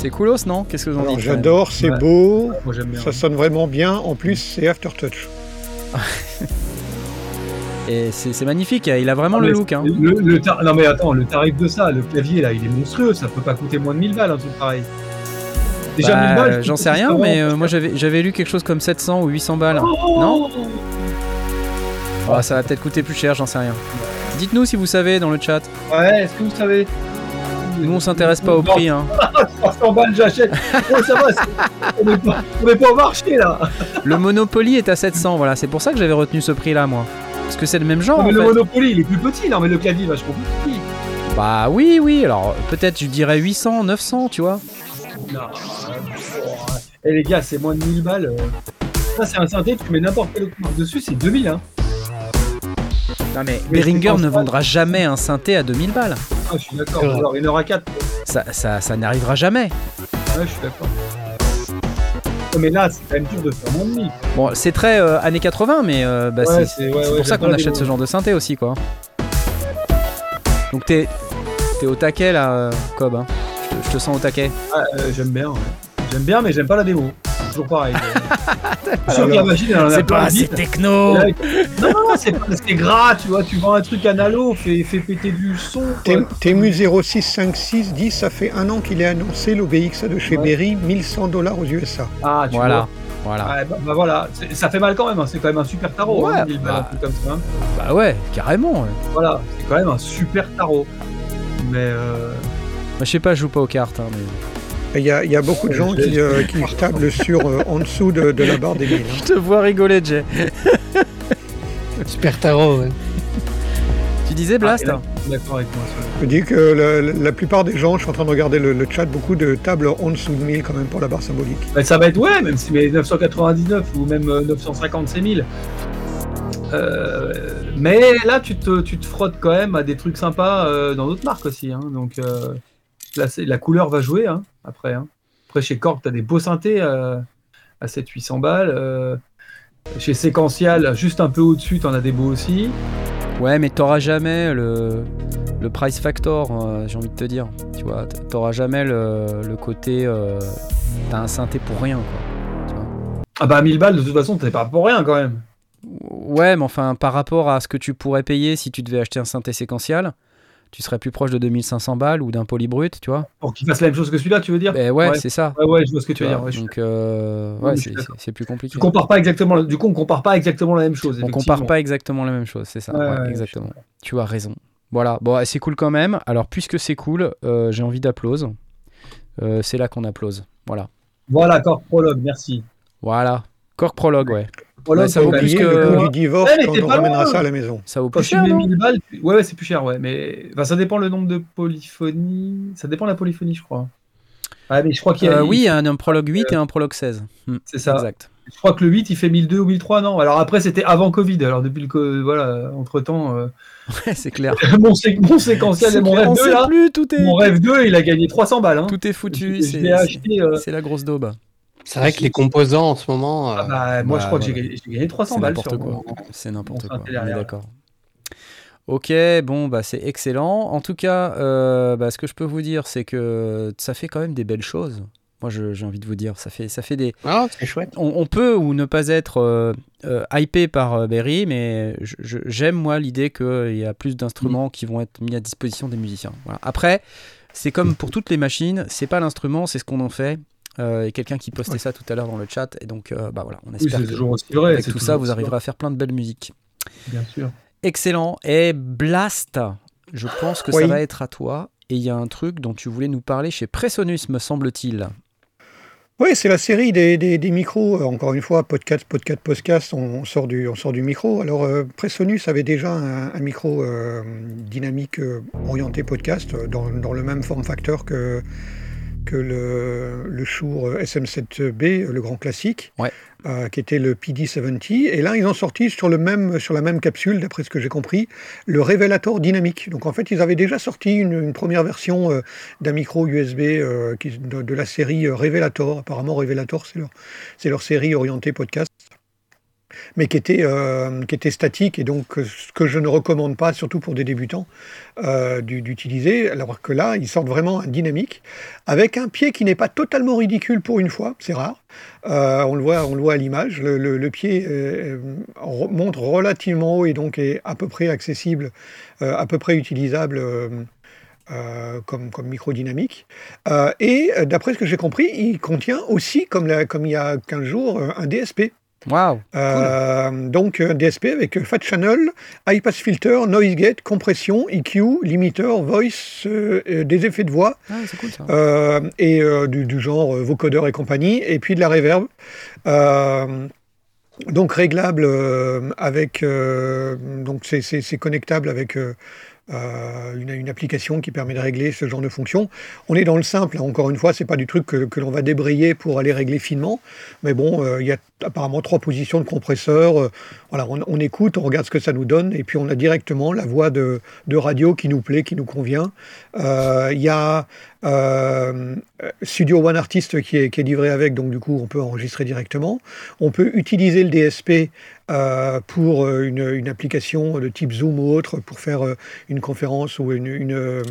C'est coolos, non? Qu'est-ce que vous en Alors, dites J'adore, c'est Ouais. beau, Moi j'aime bien. ça sonne vraiment bien. En plus, c'est Aftertouch. Et c'est magnifique, il a vraiment le look. Hein. Le, le tar- Non mais attends, le tarif de ça, le clavier là, il est monstrueux, ça peut pas coûter moins de 1000 balles un truc pareil. Déjà Bah, 1000 balles. je J'en sais rien, mais euh, moi j'avais lu quelque chose comme 700 ou 800 balles. Oh Non? Ah, ça va peut-être coûter plus cher, j'en sais rien. Dites-nous si vous savez dans le chat. Ouais, est-ce que vous savez? Nous on s'intéresse pas au prix. Hein. 300 balles, j'achète. Ouais, ça va, c'est- on est pas, est pas au marché là. Le Monopoly est à 700, voilà. C'est pour ça que j'avais retenu ce prix là, moi. Parce que c'est le même genre. Non, mais en le fait. Monopoly, il est plus petit, non mais le clavier est vachement plus petit. Bah oui, oui. Alors peut-être je dirais 800, 900, tu vois. Non. Eh les gars, c'est moins de 1000 balles. euh. Ça c'est un synthé, tu mets n'importe quelle autre marque dessus, c'est 2000 hein. Non mais Mais Behringer ne vendra jamais un synthé à 2000 balles. Ah, je suis d'accord. Alors y en aura 4. Ça, ça, ça n'arrivera jamais. Ouais, je suis d'accord. Mais là, c'est quand même dur de faire moins de 1000. Bon, c'est très euh, années 80, mais euh, bah, Ouais, c'est ouais, pour ça qu'on achète ce genre de synthé aussi, quoi. Donc t'es t'es au taquet là, euh, Cobb. hein. Je, te, sens au taquet. Ah, euh, j'aime bien. ouais. J'aime bien, mais j'aime pas la démo. C'est toujours pareil. C'est pas assez techno. Là, Non, non, c'est pas gras, tu vois. Tu vends un truc analo, fais, fais péter du son. Temu 0656 dit ça fait un an qu'il est annoncé l'OBX de chez Ouais. Berry, 1100 dollars aux USA. Ah, tu Voilà, vois. voilà. Ouais, bah, bah voilà, ça fait mal quand même. hein. C'est quand même un super tarot. Ouais, hein, 1000 balles, bah. un truc comme ça. hein. Bah ouais, carrément. ouais. Voilà, c'est quand même un super tarot. Mais euh, Bah, je sais pas, je joue pas aux cartes, hein, mais. Il y a, il y a beaucoup de gens qui, euh, qui tablent sur euh, en dessous de, de la barre des 1000. hein. Je te vois rigoler, Jay. Super tarot, ouais. Tu disais Blast Ah, là- D'accord avec moi. sur Je dis que la, la plupart des gens, je suis en train de regarder le, le chat, beaucoup de tables en dessous de 1000 quand même pour la barre symbolique. Bah, ça va être ouais, même si mais 999 ou même euh, 950 c'est 1000. Euh, mais là, tu te, tu te frottes quand même à des trucs sympas euh, dans d'autres marques aussi. hein. donc euh, là, la couleur va jouer hein, après. hein. Après, chez Korg, tu as des beaux synthés euh, à 700-800 balles. euh, chez Séquential, juste un peu au-dessus, tu en as des beaux aussi. Ouais, mais t'auras jamais le, le price factor, euh, j'ai envie de te dire. Tu vois, t'auras jamais le, le côté. euh, T'as un synthé pour rien, quoi. Tu vois. Ah bah 1000 balles, de toute façon, t'es pas pour rien quand même. Ouais, mais enfin, par rapport à ce que tu pourrais payer si tu devais acheter un synthé séquentiel, tu serais plus proche de 2500 balles ou d'un polybrut, tu vois. Pour qu'il fasse la même chose que celui-là, tu veux dire? Ben ouais, Ouais. c'est ça. Ouais, ouais, je vois ce que tu tu veux dire. Donc, euh, ouais, c'est- plus compliqué. Tu compares pas exactement. Du coup, on compare pas exactement la même chose. On compare pas exactement la même chose, c'est ça. Ouais, exactement. Tu as raison. Voilà, bon, c'est cool quand même. Alors, puisque c'est cool, euh, j'ai envie d'applause. Euh, c'est là qu'on applause. Voilà. Voilà, corps prologue, merci. Voilà. Cork Prologue, ouais. Prologue, ça vaut plus que- le le- coût du divorce Ouais, quand on ramènera ça à la maison. Ça vaut Quand plus tu cher, mets non 1000 balles, tu- ouais, ouais, c'est plus cher, ouais. Mais enfin, ça dépend le nombre de polyphonies. Ça dépend de la polyphonie, je crois. Ah, mais je crois qu'il y a. Euh, Oui, un, un Prologue 8 et un Prologue 16. Hmm, c'est ça. Exact. Je crois que le 8, il fait 1002 ou 1003, non? Alors après, c'était avant Covid. Alors depuis le. Voilà, entre temps. Ouais, c'est clair. mon, sé- mon séquentiel et mon clair, rêve on 2, sait là. plus, tout est, Mon rêve 2, il a gagné 300 balles. Hein. tout est foutu. euh, c'est la grosse daube. C'est vrai que les composants en ce moment. ah euh, bah, moi, je bah, crois que j'ai voilà. gagné, j'ai gagné 300 C'est balles n'importe sur quoi. C'est n'importe quoi. d'accord. Ok, bon, bah c'est excellent. En tout cas, euh, bah, ce que je peux vous dire, c'est que ça fait quand même des belles choses. Moi, je- j'ai envie de vous dire, ça fait, ça fait des. Ah, c'est chouette. On, on peut ou ne pas être euh, euh, hypé par euh, Berry, mais j'aime moi l'idée qu'il y a plus d'instruments qui vont être mis à disposition des musiciens. Voilà. Après, c'est comme pour toutes les machines, c'est pas l'instrument, c'est ce qu'on en fait. Euh, et quelqu'un qui postait ça tout à l'heure dans le chat, et donc euh, bah voilà, on espère que toujours aussi vrai. avec tout ça, vous arriverez à faire plein de belles musiques. Bien sûr. Excellent. Et Blast, je pense que ça va être à toi. Et il y a un truc dont tu voulais nous parler chez Presonus, me semble-t-il. Oui, c'est la série des, des- des micros. Euh, Encore une fois, podcast, podcast, podcast, on, on sort, du, on sort du micro. Alors, euh, Presonus avait déjà un, un micro dynamique orienté podcast dans, dans le même form factor que, que le, le Shure euh, SM7B, euh, le grand classique, Ouais. euh, qui était le PD70. Et là, ils ont sorti sur, le même, sur la même capsule, d'après ce que j'ai compris, le Revelator dynamique. Donc, en fait, ils avaient déjà sorti une, une première version euh, d'un micro USB euh, qui- de, de la série Revelator. Apparemment, Revelator, c'est leur, c'est leur série orientée podcast, mais qui était, euh, qui était statique et donc euh, ce que je ne recommande pas, surtout pour des débutants, euh, du- d'utiliser. Alors que là, ils sortent vraiment dynamique avec un pied qui n'est pas totalement ridicule pour une fois, c'est rare. On, le voit, on le voit à l'image. Le, pied monte relativement haut et donc est à peu près accessible, à peu près utilisable. comme, comme micro dynamique. Euh, et d'après ce que j'ai compris, il contient aussi, comme, la- comme il y a 15 jours, un DSP. Waouh Euh, Donc un DSP avec euh, Fat Channel, High Pass Filter, Noise Gate, compression, EQ, limiter, voice, euh, euh, des effets de voix Ah, c'est cool ça. euh, et euh, du, du genre euh, vocodeur et compagnie, et puis de la reverb. Euh, donc réglable euh, avec, euh, donc c'est connectable avec euh, une, application qui permet de régler ce genre de fonction. On est dans le simple, hein, encore une fois, c'est pas du truc que, l'on va débrayer pour aller régler finement, mais bon, euh, il y a apparemment trois positions de compresseur. euh, voilà, on, écoute, on regarde ce que ça nous donne, et puis on a directement la voix de, de radio qui nous plaît, qui nous convient. Il y a euh, Studio One Artist qui est, livré avec, donc du coup on peut enregistrer directement. On peut utiliser le DSP euh, pour euh, une, application de type Zoom ou autre pour faire une conférence ou une,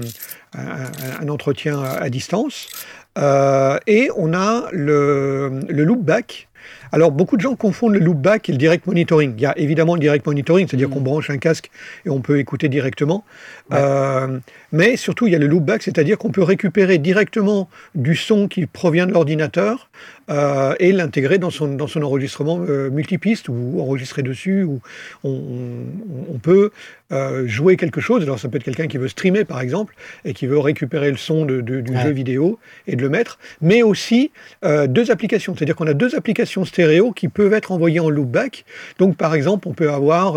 un, entretien à, distance. Et on a le, le loopback. Alors, beaucoup de gens confondent le loopback et le direct monitoring. Il y a évidemment le direct monitoring, c'est-à-dire qu'on branche un casque et on peut écouter directement. Ouais. Euh, mais surtout, il y a le loopback, c'est-à-dire qu'on peut récupérer directement du son qui provient de l'ordinateur euh, et l'intégrer dans son, dans son enregistrement euh, multipiste ou enregistrer dessus. Ou on, on- on peut euh, jouer quelque chose. Alors ça peut être quelqu'un qui veut streamer par exemple et qui veut récupérer le son de- de- du Ouais. jeu vidéo et de le mettre, mais aussi euh, deux applications. C'est-à-dire qu'on a deux applications stéréo qui peuvent être envoyées en loopback. Donc par exemple, on peut avoir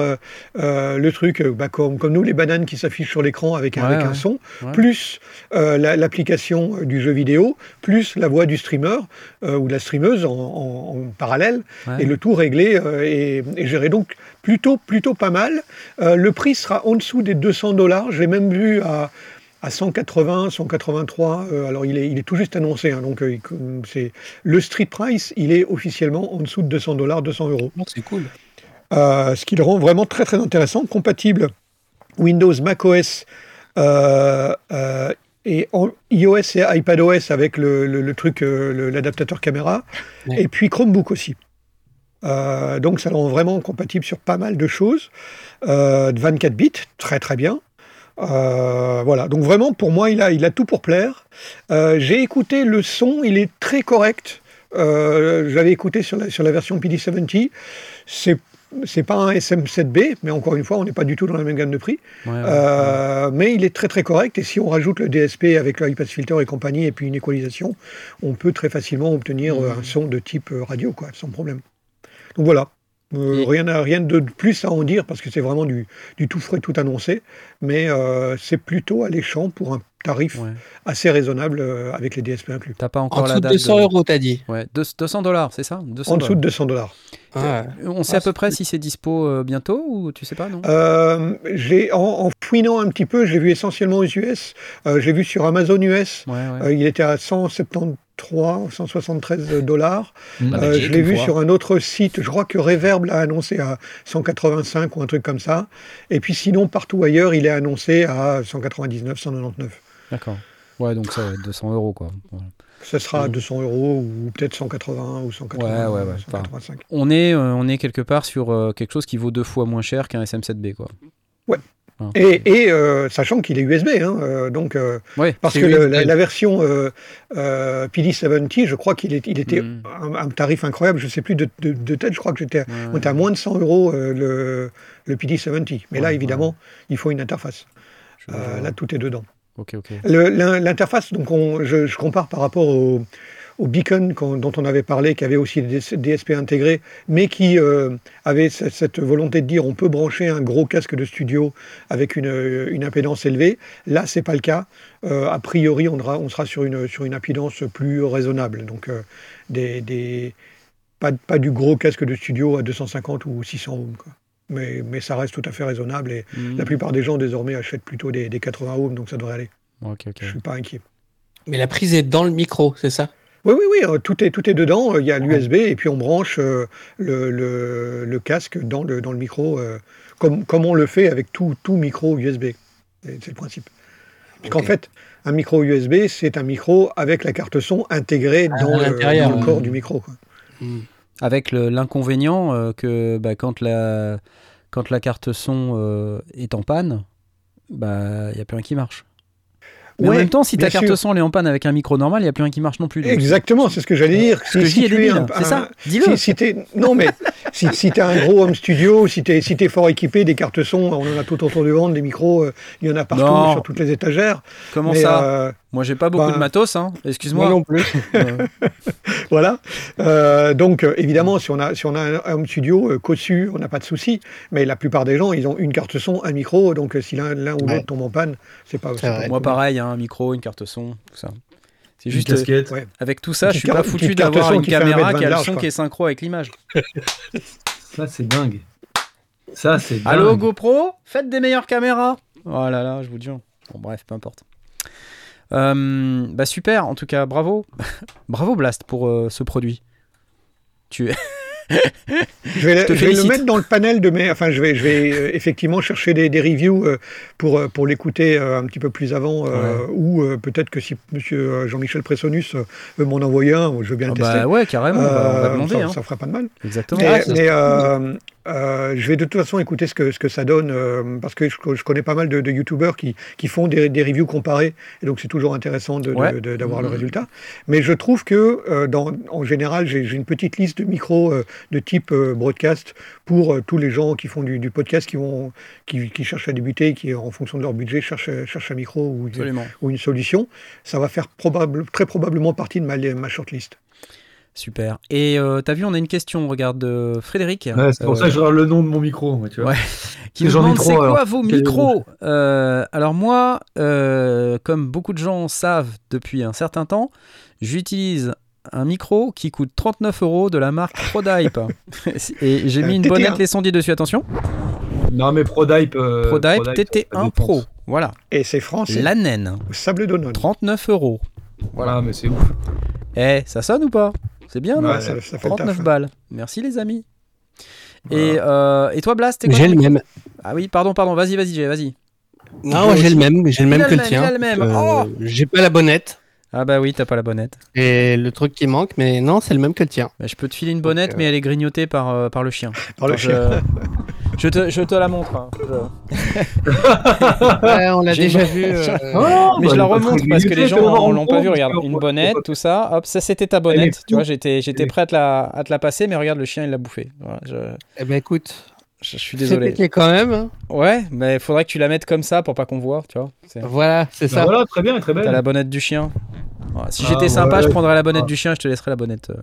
le truc bah, comme, comme nous les bananes qui s'affichent sur l'écran avec, Ouais, avec un son, plus la- l'application du jeu vidéo, plus la voix du streamer ou de la streameuse en, en- en parallèle, Ouais. et le tout réglé euh, et, et géré. Donc plutôt, plutôt pas mal. Euh, le prix sera en dessous des 200 dollars. Je l'ai même vu à, à 180, 183. euh, alors il est, il est tout juste annoncé. hein, donc euh, c'est le street price. Il est officiellement en dessous de 200 dollars, 200 euros. Bon, c'est cool. Euh, ce qui le rend vraiment très très intéressant, compatible Windows, macOS euh, euh, et en iOS et iPadOS avec le, le- le truc, euh, l'adaptateur caméra, Ouais. et puis Chromebook aussi. Euh, donc ça rend vraiment compatible sur pas mal de choses. Euh, de 24 bits, très très bien. Euh, voilà, donc vraiment pour moi il a, il a tout pour plaire. Euh, J'ai écouté le son, il est très correct. Euh, J'avais écouté sur la, sur la version PD70. C'est c'est pas un SM7B, mais encore une fois, on n'est pas du tout dans la même gamme de prix. Ouais, ouais. Euh, mais il est très très correct. Et si on rajoute le DSP avec le iPad filter et compagnie, et puis une équalisation, on peut très facilement obtenir euh, un son de type euh, radio, quoi, sans problème. Donc voilà. Euh, Et- rien, à- rien de plus à en dire parce que c'est vraiment du, du tout frais, tout annoncé. Mais euh, c'est plutôt alléchant pour un tarif Ouais. assez raisonnable euh, avec les DSP inclus. T'as pas En encore dessous la de date 200 de- euros, t'as dit. Ouais, deux- 200 dollars, c'est ça? 200 En dessous de dollars. 200 dollars. Ah, On sait Ah, à peu près si c'est dispo euh, bientôt ou tu sais pas, non? Euh, j'ai en, en fouinant un petit peu, j'ai vu essentiellement aux US. Euh, j'ai vu sur Amazon US, Ouais, ouais. euh, il était à 173, 173 dollars. Mm. Bah, Euh, je l'ai vu fois. sur un autre site. Je crois que Reverb l'a annoncé à 185 ou un truc comme ça. Et puis sinon, partout ailleurs, il est annoncé à 199, 199. D'accord. Ouais, donc ça va être 200 euros quoi. Voilà. Ce sera Mhm. 200 euros ou peut-être 180 ou 180, Ouais, ouais, ouais. 185. On est, euh, on est quelque part sur euh, quelque chose qui vaut deux fois moins cher qu'un SM7B quoi. Et, et, euh, sachant qu'il est USB, hein, donc Ouais. parce que le- la, la version euh, euh, PD70, je crois qu'il il était Mhm. un, un tarif incroyable. Je sais plus de, de- de tête, je crois que j'étais, Ouais, on était à moins de 100 euros le, le PD70. Mais là, Ouais, évidemment, il faut une interface. Là, tout est dedans. L'interface, donc on- je, compare par rapport au, beacon dont on avait parlé, qui avait aussi des DSP intégrés, mais qui euh, avait ce- cette volonté de dire on peut brancher un gros casque de studio avec une, une impédance élevée. Là, c'est pas le cas. Euh, a priori, on, sera- sur une, sur une impédance plus raisonnable. Donc, euh, des, pas du gros casque de studio à 250 ou 600 ohms. quoi. Mais, mais ça reste tout à fait raisonnable et Mhm. la plupart des gens désormais achètent plutôt des, des 80 ohms, donc ça devrait aller. Je suis pas inquiet. Mais la prise est dans le micro, c'est ça? Oui, oui, oui, euh, tout est, tout est dedans. Il y a l'USB et puis on branche euh, le, le- le casque dans le, dans le micro, euh, comme, comme on le fait avec tout, tout micro USB. C'est le principe. Puisqu'en Ok. fait, un micro USB, c'est un micro avec la carte son intégrée À dans, le, l'intérieur, dans le corps du micro. quoi. Hmm. Avec l'inconvénient euh, que bah, quand, la, quand la carte son euh, est en panne, bah il y a plus rien qui marche. Mais en Ouais, même temps, si ta carte sûr. son elle est en panne avec un micro normal, il y a plus rien qui marche non plus. donc- Exactement, c'est ce que j'allais dire. Ce que je dis est tu es débile, un- c'est ça un- Dis-le Si, si non, mais si, si tu as un gros home studio, si tu es, si t'es fort équipé, des cartes son, on en a tout autour du ventre, des micros, euh, il y en a partout Non. sur toutes les étagères. Comment mais, ça euh, Moi, j'ai pas beaucoup bah, de matos, hein. excuse-moi. Moi non plus. Voilà. Euh, donc, évidemment, si on a, si on a un home studio euh, cossu, on n'a pas de souci. Mais la plupart des gens, ils ont une carte son, un micro. Donc, si l'un ou Ouais. l'autre tombe en panne, c'est pas. Un moi, pareil, un micro, une carte son, tout ça. C'est Une juste euh, casquette. ouais. avec tout ça, Une je suis pas foutu d'avoir une caméra qui a le son qui est synchro avec l'image. Ça, c'est dingue. Ça, c'est dingue. Allô GoPro, faites des meilleures caméras. Oh là là, je vous dis. Bon, bref, peu importe. Euh, bah super, en tout cas, bravo. bravo Blast pour euh, ce produit. Tu Je vais, Je te je vais le mettre dans le panel de mes. Enfin, je vais, je vais euh, effectivement chercher des, des reviews euh, pour, euh, pour l'écouter un petit peu plus avant. euh, Ou peut-être que si monsieur Jean-Michel Pressonus veut m'en envoyer un, je veux bien Ah le tester. bah ouais, carrément, va- on va demander. ça, hein. ça fera pas de mal. Exactement. Mais, Ah, mais, euh, euh, je vais de toute façon écouter ce que, ce que ça donne, euh, parce que je, je connais pas mal de, de youtubeurs qui, qui font des, des reviews comparées, et donc c'est toujours intéressant de- de- Ouais. de- d'avoir le Mhm. résultat. Mais je trouve que, euh, dans, en général, j'ai j'ai une petite liste de micros euh, de type euh, broadcast pour euh, tous les gens qui font du, du podcast, qui, vont, qui, qui cherchent à débuter, qui, en fonction de leur budget, cherchent, cherchent un micro ou une solution. Ça va faire probable, très probablement partie de ma, ma shortlist. Super. Et euh, t'as vu, on a une question, regarde, de Frédéric. Ouais, c'est pour euh, ça que je regarde le nom de mon micro. moi, tu vois. Ouais. qui nous demande c'est quoi alors. vos micros Euh, Alors moi, euh, comme beaucoup de gens savent depuis un certain temps, j'utilise un micro qui coûte 39 euros de la marque ProDype. Et j'ai mis Un une TT1. bonnette les sondiers dessus, attention. Non, mais ProDype. euh, ProDype ça TT1 dépend. Pro. Voilà. Et c'est français. La naine. au Sable d'Olonne. 39 euros. Voilà, mais c'est ouf. Eh, ça sonne ou pas? C'est bien, non Ouais, Ouais, ça, ça fait le 39 taf. hein. balles. Merci les amis. Voilà. Et, euh, et toi, Blast, t'es quoi J'ai le même. Ah oui, pardon, pardon, vas-y, vas-y, Jay, vas-y. Non, j'ai le même, j'ai le même que le tien. Euh, Oh j'ai pas la bonnette. Ah bah oui, t'as pas la bonnette. Et le truc qui manque, mais non, c'est le même que le tien. Bah, je peux te filer une bonnette, euh, mais elle est grignotée par, euh, par le chien. Par le Attends, chien. Je... je te, je te la montre. hein. Je- Ouais, on l'a déjà vu. euh, Oh, Mais bah, je la remonte parce que les gens voir l'ont pas vu. Regarde, une bonnette, tout ça. Hop, ça c'était ta bonnette. Tu vois, j'étais, j'étais prêt à te, la, à te la passer, mais regarde, le chien il l'a bouffé. Voilà, je, Eh ben écoute, je, je suis c'est désolé. pété quand même. hein. Ouais, mais faudrait que tu la mettes comme ça pour pas qu'on voit, tu vois. Voilà, c'est Bah ça. Voilà, très bien, très T'as belle. la bonnette du chien. Voilà, Si Ah, j'étais sympa, ouais. je prendrais la bonnette Ah. du chien, je te laisserais la bonnette. euh.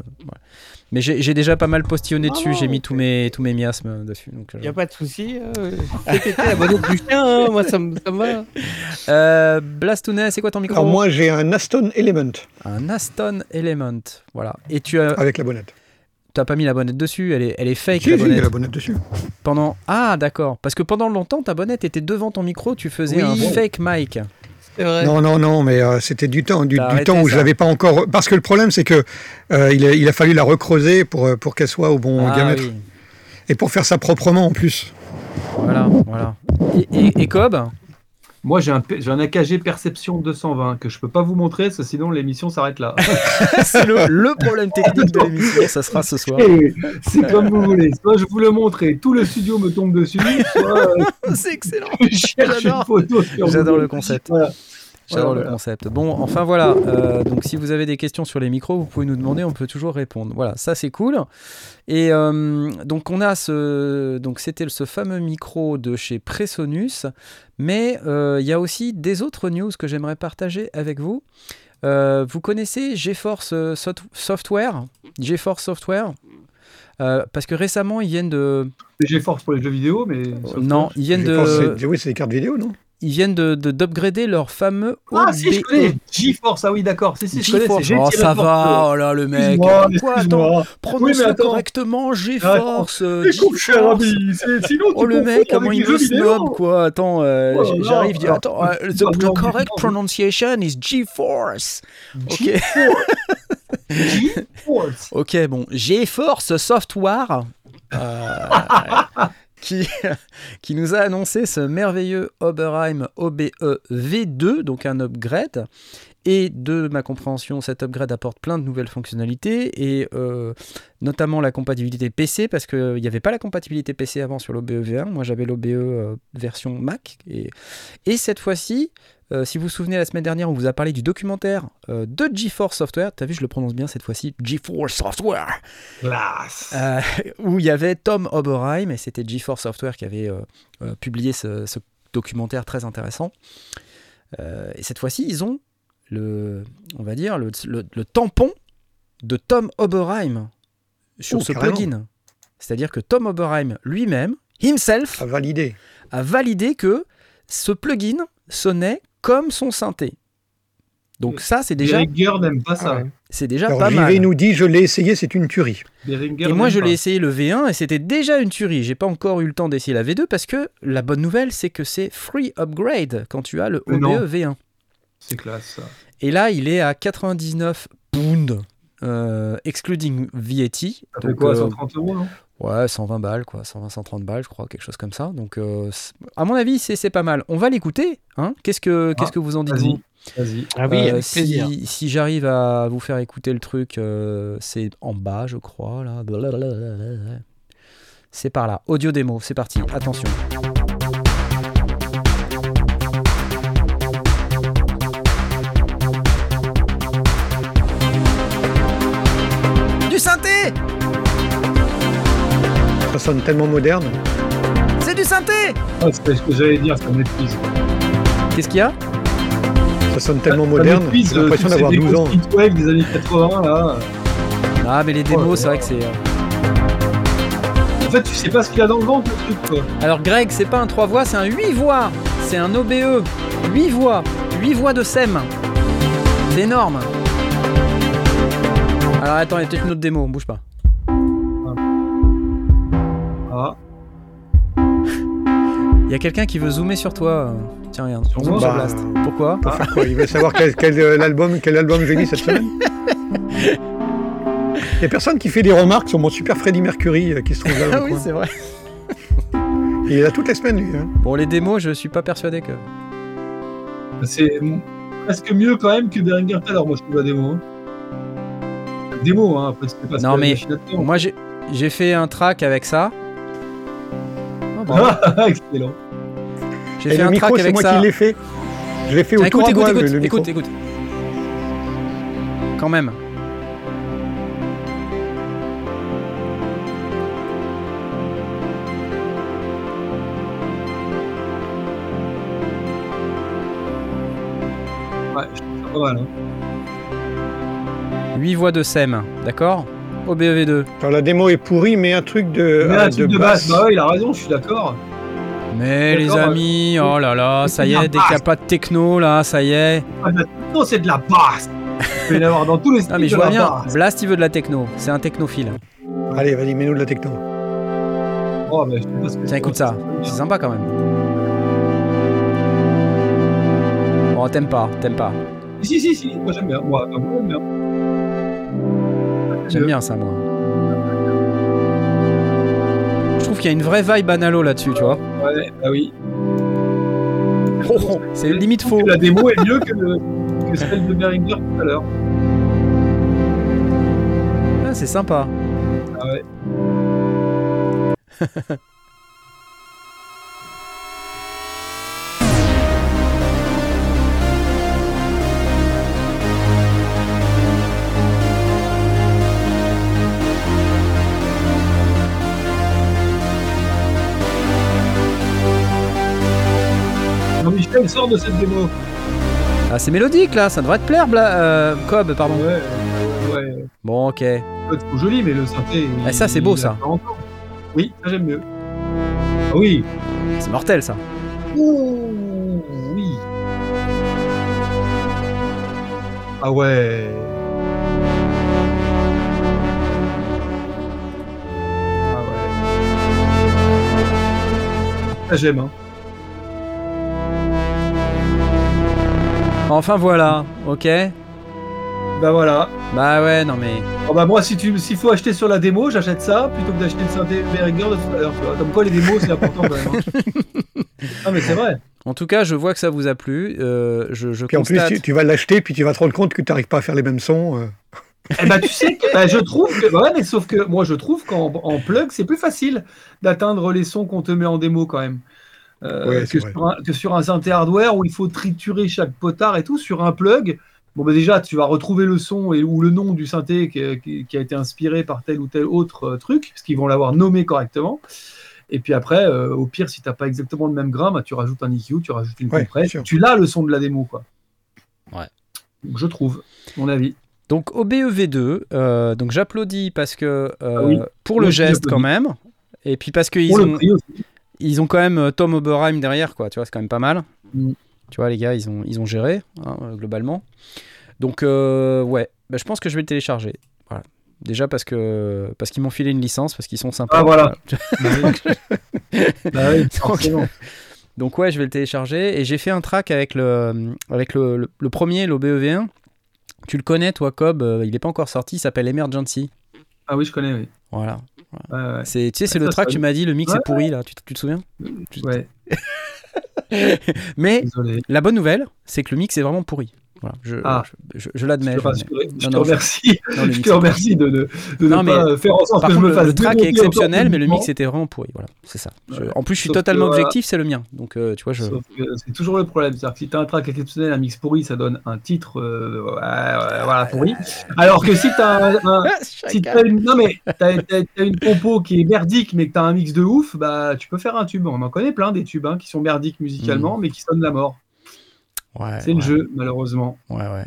Mais j'ai, déjà pas mal postillonné dessus, Ah, j'ai mis tous mes, tous mes miasmes dessus. Donc, euh, Y a pas de souci. Euh, péter la bonnette du chien, hein, moi ça me ça me va. euh, Blastounet, c'est quoi ton micro? Alors moi j'ai un Aston Element Un Aston Element. Voilà. Et tu as, avec la bonnette. T'as pas mis la bonnette dessus, elle est, elle est fake Si, la bonnette. la bonnette dessus. Pendant... Ah, d'accord. Parce que pendant longtemps, ta bonnette était devant ton micro, tu faisais Oui. un fake mic. C'est vrai. Non, non, non, mais euh, c'était du temps, du, temps où ça. je l'avais pas encore. Parce que le problème, c'est que euh, il, a, il a fallu la recreuser pour, euh, pour qu'elle soit au bon ah, diamètre oui. et pour faire ça proprement en plus. Voilà, voilà. Et, et, et Cobb? Moi, j'ai un, j'ai un AKG Perception 220 que je peux pas vous montrer, parce que sinon l'émission s'arrête là. C'est le, le problème technique de l'émission, ça sera ce soir. Et c'est comme vous voulez. Soit je vous le montre et tout le studio me tombe dessus, soit euh, C'est excellent. je cherche une J'adore. photo. sur J'adore Google. le concept. Voilà. J'adore Voilà, le concept. Bon, enfin voilà. euh, donc si vous avez des questions sur les micros, vous pouvez nous demander, on peut toujours répondre. Voilà, ça c'est cool. Et euh, donc on a ce, donc c'était ce fameux micro de chez Presonus, mais euh, il y a aussi des autres news que j'aimerais partager avec vous. Euh, vous connaissez GeForce Soft- Software, GeForce Software, Euh, parce que récemment ils viennent de, C'est GeForce pour les jeux vidéo, mais. non, ils viennent de, Oui, c'est des cartes vidéo, non? Ils viennent de de- d'upgrader leur fameux Ah, si, je OBE. connais. GeForce, ah oui, d'accord. Si, si, je connais. C'est Oh, ça va, oh là, le mec. Quoi, attends, prononce-le correctement, GeForce. euh, Écoute, cher ami, c'est- sinon tu Oh le mec, comment il vidéo. snob quoi Attends, euh, Oh j'arrive, attends, euh, the, the non, correct pronunciation is GeForce. Ok, ok, bon, GeForce Software. euh, qui, nous a annoncé ce merveilleux Oberheim OBE V2, donc un upgrade. Et de ma compréhension, cet upgrade apporte plein de nouvelles fonctionnalités, et euh, notamment la compatibilité PC, parce qu'il n'y avait pas la compatibilité PC avant sur l'OBE V1. Moi, j'avais l'OBE euh, version Mac. Et, et cette fois-ci, euh, si vous vous souvenez, la semaine dernière, on vous a parlé du documentaire de GeForce Software. T'as vu, je le prononce bien cette fois-ci, GeForce Software. Classe. Où il y avait Tom Oberheim, et c'était GeForce Software qui avait publié ce, ce documentaire très intéressant. Et cette fois-ci, ils ont le, on va dire, le, le- le tampon de Tom Oberheim sur Oh, ce carrément. plugin. C'est-à-dire que Tom Oberheim lui-même, himself, À valider. a validé que ce plugin sonnait comme son synthé. Donc ça, c'est déjà, Behringer n'aime pas ça. Ah c'est déjà Alors pas JV mal. nous dit je l'ai essayé, c'est une tuerie. Behringer Et moi, je l'ai essayé le V1 et c'était déjà une tuerie. J'ai pas encore eu le temps d'essayer la V2 parce que la bonne nouvelle, c'est que c'est free upgrade quand tu as le Mais OBE non. V1. C'est classe ça. Et là, il est à 99 pounds, euh, excluding VAT. Ça fait Donc, quoi, euh, 130 euros, non ouais, 120 balles, quoi, 120, 130 balles, je crois, quelque chose comme ça. Donc, euh, c'est- à mon avis, c'est c'est pas mal. On va l'écouter. Hein? Qu'est-ce que qu'est-ce que vous en dites Vas-y. vous? Vas-y. Ah oui, Euh, avec plaisir. si, si j'arrive à vous faire écouter le truc, euh, c'est en bas, je crois. Là. C'est par là. Audio démo, c'est parti. Attention. Sonne tellement moderne. C'est du synthé Ah, c'est ce que j'allais dire, ça m'épuise. Qu'est-ce qu'il y a Ça sonne tellement Ça moderne. J'ai l'impression ces d'avoir 12 ans. synthwave des années 80 là. Ah, mais les démos, c'est vrai que c'est. euh, En fait, tu sais pas ce qu'il y a dans le ventre, le truc, quoi. Alors Greg, c'est pas un 3 voix, c'est un 8 voix. C'est un OBE. 8 voix. 8 voix de SEM. C'est énorme. Alors attends, il y a peut-être une autre démo, bouge pas. Ah, Il y a quelqu'un qui veut zoomer sur toi. Tiens, regarde. Sur Zoom Bah, Blast. Pourquoi Pour faire quoi? Il veut savoir quel, quel, euh, l'album, quel album j'ai mis cette semaine? Il y a personne qui fait des remarques sur mon super Freddie Mercury euh, qui se trouve là. Ah oui, c'est vrai. Il est là toutes les semaines, lui. hein. Bon, les démos, je suis pas persuadé que. c'est presque mieux quand même que Beringer Taylor, moi je trouve la démo. hein. Démo, hein, après c'est pas Non, mais-. Moi, j'ai fait un track avec ça. Ah, excellent. J'ai Et fait le un micro, track c'est avec moi ça. qui l'ai fait. Je l'ai fait au Tiens, tour écoute, à écoute, écoute, micro. écoute, écoute. Quand même. Ouais, je trouve ça pas mal. Hein. 8 voix de SEM, d'accord? OBEV2. Alors, la démo est pourrie, mais un truc de, Mais ah, un truc de basse, bah ouais, il a raison, je suis d'accord. Mais les D'accord, amis, oh là là, ça y est, dès qu'il n'y a pas de techno là, ça y est. De la techno, c'est de la basse. Il peut y avoir dans tous les styles Ah mais je vois bien, basse. Blast il veut de la techno, c'est un technophile. Allez, vas-y, mets-nous de la techno. Oh, mais je sais pas ce que Tiens écoute ça, c'est sympa quand même. Bon t'aimes pas, t'aimes pas. Si, si, si, moi j'aime bien. Moi, bah, moi, j'aime bien. J'aime bien ça moi. Je trouve qu'il y a une vraie vibe analo là-dessus, tu vois. Ouais, bah oui. C'est limite Je trouve faux. La démo est mieux que celle de Beringer tout à l'heure. Ah, c'est sympa. Ah ouais. Jean-Michel sort de cette démo. Ah c'est mélodique là, ça devrait te plaire, Bla... euh, Cobb, pardon. Ouais, ouais. Bon ok. C'est trop joli, mais le synthé. Ah, ça, c'est beau, ça. Oui, ça j'aime mieux. Ah oui. C'est mortel ça. Ouh, oui. Ah ouais. Ah ouais. Ça j'aime, hein. Enfin voilà, ok. Bah voilà. Bah ouais, non mais. Oh bah moi, si tu, s'il faut acheter sur la démo, j'achète ça plutôt que d'acheter le synthé Behringer de tout à l'heure. tu vois. Comme quoi, les démos, c'est important quand même. hein. ah mais c'est vrai. En tout cas, je vois que ça vous a plu. Euh, je je Puis en plus, tu, tu vas l'acheter, puis tu vas te rendre compte que tu n'arrives pas à faire les mêmes sons. euh. Eh ben, tu sais que bah, je trouve que ouais, mais sauf que moi je trouve qu'en en plug c'est plus facile d'atteindre les sons qu'on te met en démo quand même. Euh, Ouais, que, sur un, que sur un synthé hardware où il faut triturer chaque potard et tout, sur un plug, bon bah déjà tu vas retrouver le son et, ou le nom du synthé qui, qui- qui a été inspiré par tel ou tel autre euh, truc, parce qu'ils vont l'avoir nommé correctement. Et puis après, euh, au pire, si t'as pas exactement le même grain, bah, tu rajoutes un EQ, tu rajoutes une Ouais, compresse, tu l'as le son de la démo quoi. Ouais. Donc, je trouve, mon avis. Donc OBEV2, euh, donc j'applaudis parce que euh, Ah oui. pour le geste quand même, et puis parce qu'ils ont prix aussi. Ils ont quand même euh, Tom Oberheim derrière quoi, tu vois c'est quand même pas mal. Mm. Tu vois les gars ils ont ils ont géré hein, euh, globalement. Donc euh, ouais, bah, je pense que je vais le télécharger. Voilà. Déjà parce que parce qu'ils m'ont filé une licence parce qu'ils sont sympas. Ah, voilà. Bah oui, forcément. Donc ouais, je vais le télécharger et j'ai fait un track avec le avec le, le, le premier l'OBEV1. Tu le connais toi Cobb, il est pas encore sorti, il s'appelle Emergency. Ah oui, je connais, oui. Voilà. Ouais. C'est, tu sais, c'est le track, tu m'as dit, le mix est pourri, là, tu, te- tu te souviens? Ouais, Mais désolé. la bonne nouvelle, c'est que le mix est vraiment pourri. Voilà, je, Ah. je, je- je l'admets. Je te, je remercie, non, le je mix te remercie de, de, de Non, ne mais- pas faire en sorte que je me le, fasse le track est exceptionnel, mais le mix était vraiment pourri. Voilà, c'est ça. En plus, je suis Sauf totalement objectif, c'est le mien. Donc, euh, tu vois, je. C'est toujours le problème. C'est-à-dire que si tu as un track exceptionnel, un mix pourri, ça donne un titre euh, voilà, pourri. Alors que si tu as un, si t'as une, non mais une compo qui est merdique mais que t'as un mix de ouf, bah tu peux faire un tube. On en connaît plein des tubes hein, qui sont merdiques musicalement mais qui sonnent la mort. Ouais, C'est le ouais. jeu malheureusement. Ouais, ouais.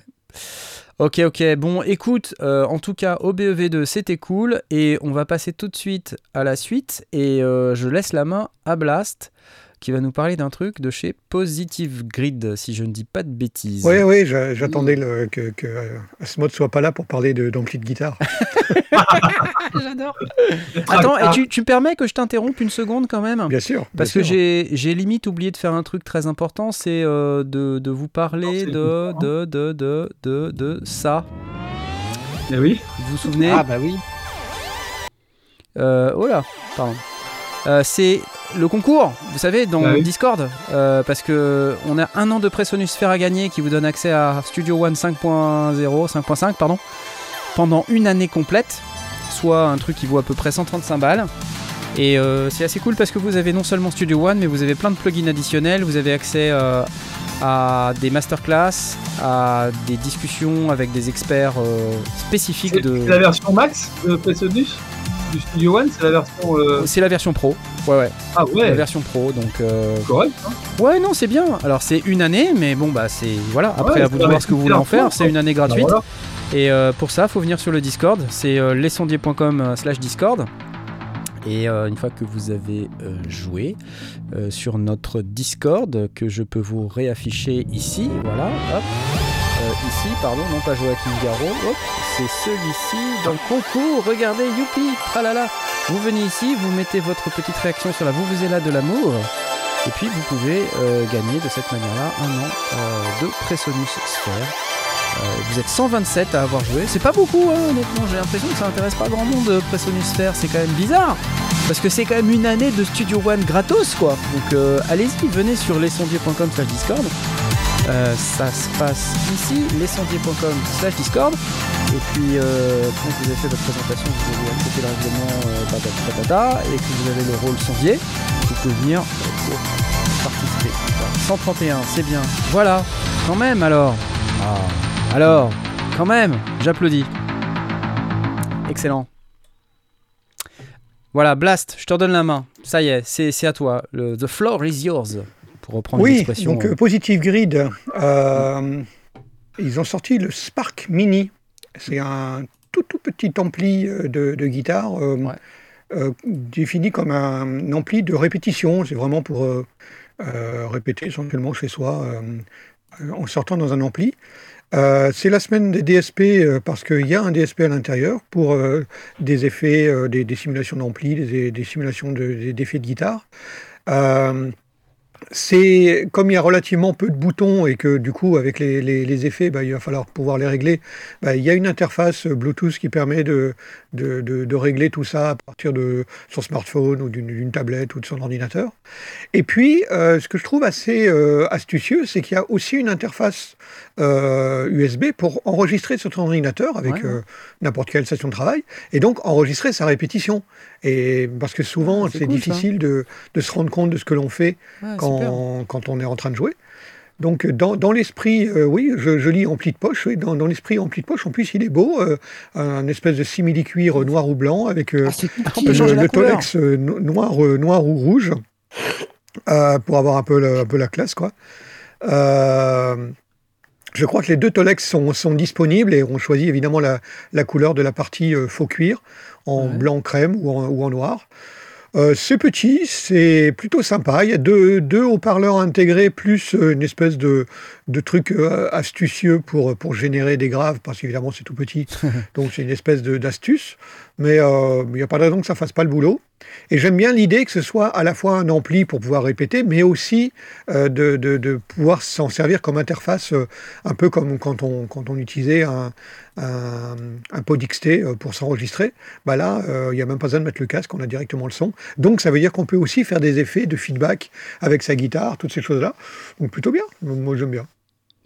Ok, ok. Bon, écoute, euh, en tout cas, OBEV2, c'était cool. Et on va passer tout de suite à la suite. Et euh, je laisse la main à Blast, qui va nous parler d'un truc de chez Positive Grid, si je ne dis pas de bêtises. Oui, oui, j'a- j'attendais le- que, que euh, Asmod soit pas là pour parler de- d'ampli de guitare. J'adore. Attends, et tu, tu me permets que je t'interrompe une seconde quand même? Bien sûr. Parce bien que j'ai j'ai limite oublié de faire un truc très important, c'est euh, de, de vous parler de, le de, de, de, de, de ça. Eh oui. Vous vous souvenez? Ah bah oui. Euh, oh là, pardon. Euh, c'est le concours, vous savez, dans Ah oui. Discord, euh, parce que on a un an de Presonus Sphere à gagner qui vous donne accès à Studio One 5.0, 5.5 pardon, pendant une année complète, soit un truc qui vaut à peu près 135 balles. Et euh, c'est assez cool parce que vous avez non seulement Studio One, mais vous avez plein de plugins additionnels, vous avez accès euh, à des masterclass, à des discussions avec des experts spécifiques de... la version max de Presonus du Studio One, c'est la version. euh, C'est la version pro, ouais ouais. Ah La ouais. version pro, donc euh, Correct. hein. ouais non c'est bien. Alors c'est une année, mais bon bah c'est voilà. Après Ouais, à vous de voir ce que vous voulez en faire. C'est une année Bah, gratuite. voilà. Et euh, pour ça, faut venir sur le Discord. C'est euh, lesondiers.com euh, slash Discord. Et euh, une fois que vous avez euh, joué euh, sur notre Discord, que je peux vous réafficher ici, voilà, hop, Pardon, non pas Joachim Garraud, hop, c'est celui-ci dans le concours. Regardez, youpi, tralala. Vous venez ici, vous mettez votre petite réaction sur la vous vous êtes là de l'amour. Et puis vous pouvez euh, gagner de cette manière-là un an euh, de Presonus Sphere. Euh, vous êtes 127 à avoir joué. C'est pas beaucoup, hein, honnêtement. J'ai l'impression que ça intéresse pas grand monde, Presonus Sphere. C'est quand même bizarre. Parce que c'est quand même une année de Studio One gratos, quoi. Donc allez-y, venez sur lesondiers.com slash Discord. Euh, ça se passe ici, lesondiers.com slash Discord. Et puis, euh, quand vous avez fait votre présentation, vous avez accepté le règlement euh, patata, et que vous avez le rôle sondier, vous pouvez venir euh, participer. Voilà. 131, c'est bien. Voilà, quand même alors. Ah, alors, quand même, j'applaudis. Excellent. Voilà, Blast, je te redonne la main. Ça y est, c'est à toi. The floor is yours. Pour reprendre Oui, l'expression. donc euh, Positive Grid, euh, ils ont sorti le Spark Mini. C'est un tout tout petit ampli euh, de, de guitare Ouais. euh, défini comme un ampli de répétition. C'est vraiment pour euh, euh, répéter essentiellement chez soi en sortant dans un ampli. C'est la semaine des DSP parce qu'il y a un DSP à l'intérieur pour des effets, des, des simulations d'ampli, des, des simulations de- d'effets de guitare. Euh, c'est comme il y a relativement peu de boutons et que du coup avec les, les- les effets bah, il va falloir pouvoir les régler bah, il y a une interface Bluetooth qui permet de, de, de- de régler tout ça à partir de son smartphone ou d'une tablette ou de son ordinateur. Et puis euh, ce que je trouve assez euh, astucieux c'est qu'il y a aussi une interface euh, USB pour enregistrer sur ton ordinateur avec Ouais, euh, n'importe quelle station de travail et donc enregistrer sa répétition et parce que souvent Ah, c'est cool, difficile de, de se rendre compte de ce que l'on fait Ah, quand, quand on est en train de jouer. Donc dans, dans l'esprit, euh, oui, je, je lis ampli de poche, oui, dans, dans l'esprit ampli de poche, en plus il est beau, euh, un espèce de simili-cuir noir ou blanc avec euh, Ah, le, la tolex euh, no- noir, euh, noir ou rouge euh, pour avoir un peu, le- un peu la classe. Quoi. Euh, je crois que les deux tolex sont, sont disponibles et on choisit évidemment la, la couleur de la partie euh, faux cuir en Ouais. blanc crème ou en, ou en noir. Euh, c'est petit, c'est plutôt sympa. Il y a deux, deux haut-parleurs intégrés plus euh, une espèce de, de truc euh, astucieux pour, pour générer des graves, parce qu'évidemment c'est tout petit. donc c'est une espèce de- d'astuce. Mais euh, il n'y a pas de raison que ça fasse pas le boulot. Et j'aime bien l'idée que ce soit à la fois un ampli pour pouvoir répéter, mais aussi euh, de, de- de pouvoir s'en servir comme interface, euh, un peu comme quand on, quand on utilisait un, un, un pod XT pour s'enregistrer. Bah là, il n'y a même pas besoin de mettre le casque, on a directement le son. Donc ça veut dire qu'on peut aussi faire des effets de feedback avec sa guitare, toutes ces choses-là. Donc plutôt bien, moi j'aime bien.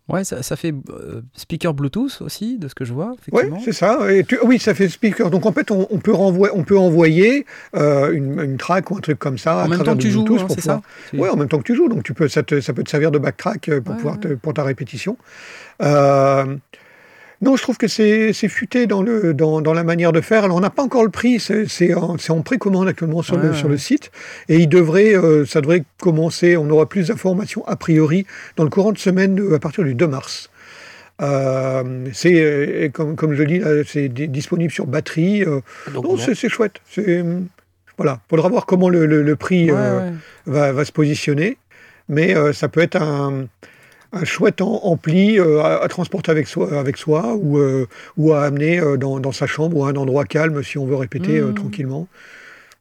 Ouais, ça, ça fait euh, speaker Bluetooth aussi, de ce que je vois. Oui, c'est ça. Et tu- oui, ça fait speaker. Donc en fait, on, on peut, renvoyer, on peut envoyer euh, une, une track ou un truc comme ça. à en même travers temps que tu joues, Bluetooth hein, c'est ça Oui, en même temps que tu joues. Donc tu peux, ça, te- ça peut te servir de backtrack euh, pour, Ouais, pouvoir te- pour ta répétition. Euh, non, je trouve que c'est futé dans, le, dans, dans la manière de faire. Alors, on n'a pas encore le prix, c'est en, en précommande actuellement sur, le, ouais. sur le site. Et il devrait, euh, ça devrait commencer, on aura plus d'informations a priori dans le courant de semaine euh, à partir du 2 mars. Euh, c'est, euh, comme, comme je dis, c'est di- disponible sur batterie. euh, c'est chouette. Voilà, faudra voir comment le, le- le prix Ouais, ouais. va, va se positionner, mais ça peut être un, un chouette en- ampli euh, à, à transporter avec soi, avec soi ou, euh, ou à amener euh, dans, dans sa chambre ou à un endroit calme si on veut répéter Mhm. tranquillement.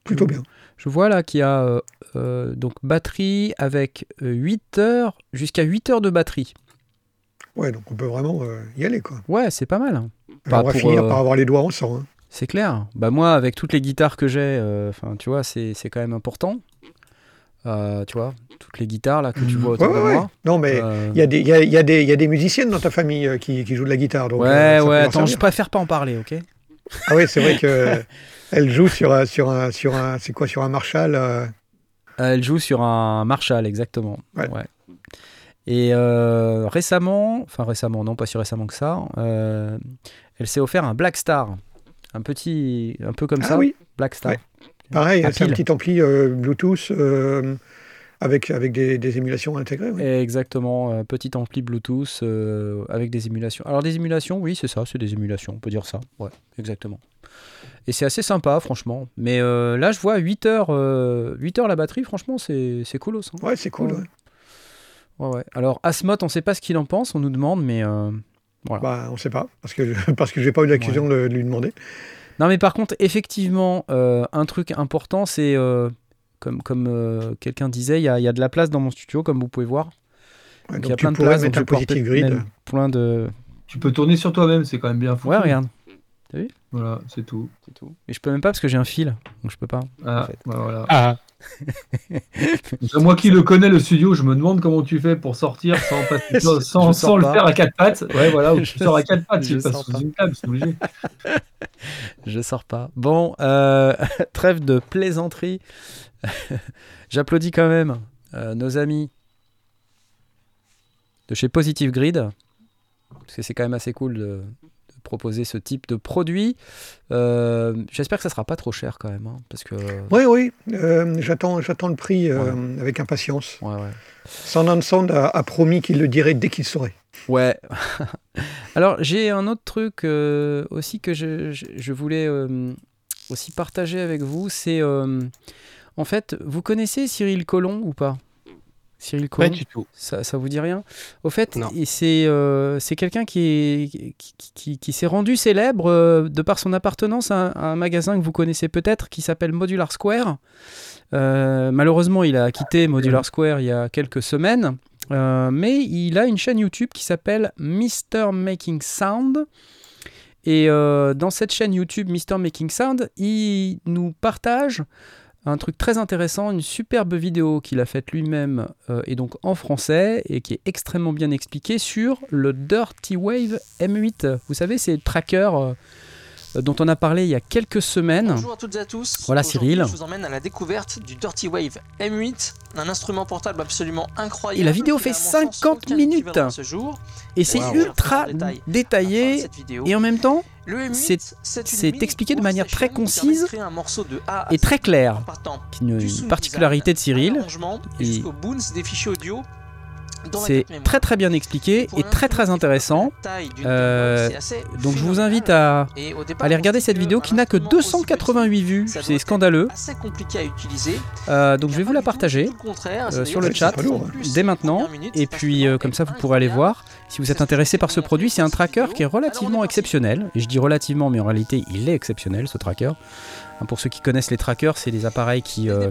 Plutôt bien. Je vois là qu'il y a euh, donc batterie avec euh, 8 heures, jusqu'à 8 heures de batterie. Ouais, donc on peut vraiment euh, y aller. Quoi. Ouais, c'est pas mal. Alors, Pas on va pour, finir euh, par avoir les doigts en sang. hein. C'est clair. Bah moi, avec toutes les guitares que j'ai, enfin, tu vois, c'est quand même important. Euh, tu vois, toutes les guitares là que tu vois autour Ouais, de ouais, moi. Non, mais il y, a des- il y, a, il y, a des- il y a des musiciennes dans ta famille euh, qui, qui jouent de la guitare. Donc, ouais, euh, ouais. Attends, je préfère pas en parler, ok? Ah oui, c'est vrai que elle joue sur un, sur un, sur un, c'est quoi, sur un Marshall. euh, Elle joue sur un Marshall, exactement. Ouais. Et récemment, enfin récemment, non pas si récemment que ça, elle s'est offert un Black Star, un petit, un peu comme Ah ça, oui, Black Star. Pareil, À c'est un petit ampli euh, Bluetooth euh, avec, avec des, des émulations intégrées. oui. Exactement, euh, petit ampli Bluetooth euh, avec des émulations. Alors des émulations, oui, c'est ça, c'est des émulations, on peut dire ça. Ouais, exactement. Et c'est assez sympa, franchement. Mais euh, là, je vois 8 heures, euh, 8 heures la batterie, franchement, c'est coolos. hein. Ouais, c'est cool. Ouais. ouais. Alors, Asmot, on sait pas ce qu'il en pense, on nous demande, mais. euh, voilà. Bah, on sait pas, parce que parce que j'ai pas eu l'occasion de, de lui demander. Non, mais par contre, effectivement, euh, un truc important, c'est. euh, comme comme euh, quelqu'un disait, il y, a- il y a de la place dans mon studio, comme vous pouvez voir. Ouais, Donc, il y a plein de place, mettre un donc je porter grid. Plein de. Tu peux tourner sur toi-même, c'est quand même bien foutu. Ouais, regarde, Voilà, c'est tout. c'est tout. Et je peux même pas parce que j'ai un fil, donc je peux pas. Ah, fait. bah voilà. Ah, Moi qui le connais, le studio, je me demande comment tu fais pour sortir sans, passer- sans, sans le pas. faire à quatre pattes. Ouais, voilà, ou tu Je- sors à quatre pattes, je tu passes sors sous pas. une table, c'est obligé. Je sors pas. Bon, euh, trêve de plaisanterie. J'applaudis quand même euh, nos amis de chez Positive Grid, parce que c'est quand même assez cool de proposer ce type de produit. Euh, J'espère que ça sera pas trop cher quand même, hein, parce que Oui, oui, euh, j'attends j'attends le prix euh, avec impatience. ouais, ouais. Sound a, a promis qu'il le dirait dès qu'il saurait. Ouais. Alors j'ai un autre truc aussi que je, je- je voulais aussi partager avec vous. C'est en fait, vous connaissez Cyril Collomb ou pas? Cyril pas Collomb du tout. ça, ça vous dit rien? Au fait, c'est euh, c'est quelqu'un qui, qui, qui- qui s'est rendu célèbre euh, de par son appartenance à un, à un magasin que vous connaissez peut-être qui s'appelle Modular Square. Euh, malheureusement, il a quitté Modular Square il y a quelques semaines, mais il a une chaîne YouTube qui s'appelle Mr. Making Sound. Et dans cette chaîne YouTube Mr. Making Sound, il nous partage un truc très intéressant, une superbe vidéo qu'il a faite lui-même euh, et donc en français et qui est extrêmement bien expliquée sur le Dirty Wave M8. Vous savez, c'est le tracker euh, dont on a parlé il y a quelques semaines. Bonjour à toutes et à tous. Voilà, Cyril. Je vous emmène à la découverte du Dirty Wave M8, un instrument portable absolument incroyable. Et la vidéo fait n'a, à mon sens, 50 aucun minutes. Ce jour. Et c'est Wow. ultra détaillé et en même temps Le M8, c'est- expliqué de manière très concise et très Z clair. en partant qui est du une particularité de Cyril. et C'est très très bien expliqué et très très intéressant. Euh, Donc je vous invite à aller regarder cette vidéo qui n'a que instrument aussi 288 vues. C'est scandaleux. Euh, donc je vais vous la partager. euh, sur le chat plus dès maintenant. Et puis comme ça vous pourrez aller voir. Si vous êtes intéressé par ce produit, c'est un tracker qui est relativement exceptionnel. Et je dis relativement, mais en réalité, il est exceptionnel ce tracker. Hein, pour ceux qui connaissent les trackers, c'est des appareils qui euh,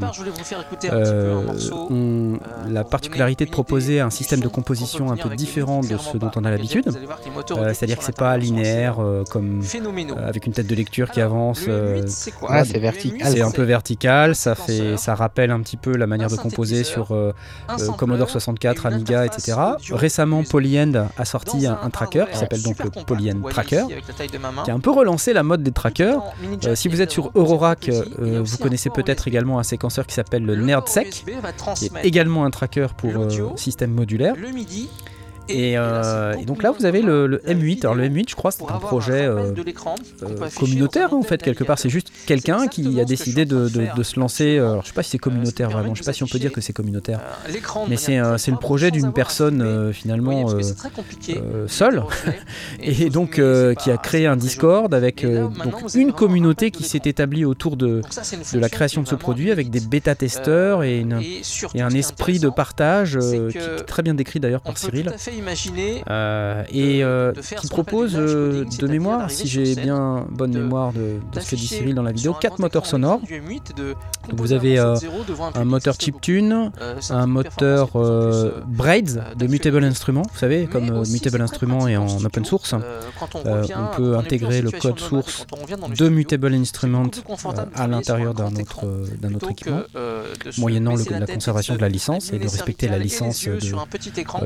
euh, ont la particularité de proposer un système de composition un peu différent de ce dont on a l'habitude. Euh, c'est-à-dire que c'est pas linéaire, comme avec une tête de lecture qui avance. Ah, c'est vertical. C'est un peu vertical. Ça fait, ça rappelle un petit peu la manière de composer sur Commodore 64, Amiga, etc. Récemment, Polyend a sorti un, tracker qui s'appelle donc le Polyen Tracker, qui a un peu relancé la mode des trackers. Euh, si vous êtes sur Eurorack, euh, vous connaissez peut-être également un séquenceur qui s'appelle le NerdSec, qui est également un tracker pour euh, système modulaire. Euh, et, donc là, vous avez le, M8. Alors le M8, je crois, c'est un projet euh, euh, communautaire, en fait, quelque part. C'est juste quelqu'un qui a décidé de, se lancer. Alors, euh, je sais pas si c'est euh, communautaire vraiment, je ne sais pas si on peut dire que c'est communautaire. Mais c'est le projet d'une personne, finalement, seule. et donc, qui a créé un Discord avec donc, une communauté qui s'est établie autour de, la création de ce produit, avec des bêta-testeurs et, et, un esprit de partage qui est très bien décrit d'ailleurs par Cyril. Euh, et euh, qui propose euh, de mémoire, si j'ai bien bonne mémoire de, de ce que dit Cyril dans la vidéo, quatre moteurs sonores. Donc vous avez un, moteur chiptune, un moteur Braids de Mutable Instruments, vous savez, comme Mutable Instruments est en open source, on peut intégrer le code source de Mutable Instruments à l'intérieur d'un autre, d'un autre équipement, moyennant la conservation de la licence et de respecter la licence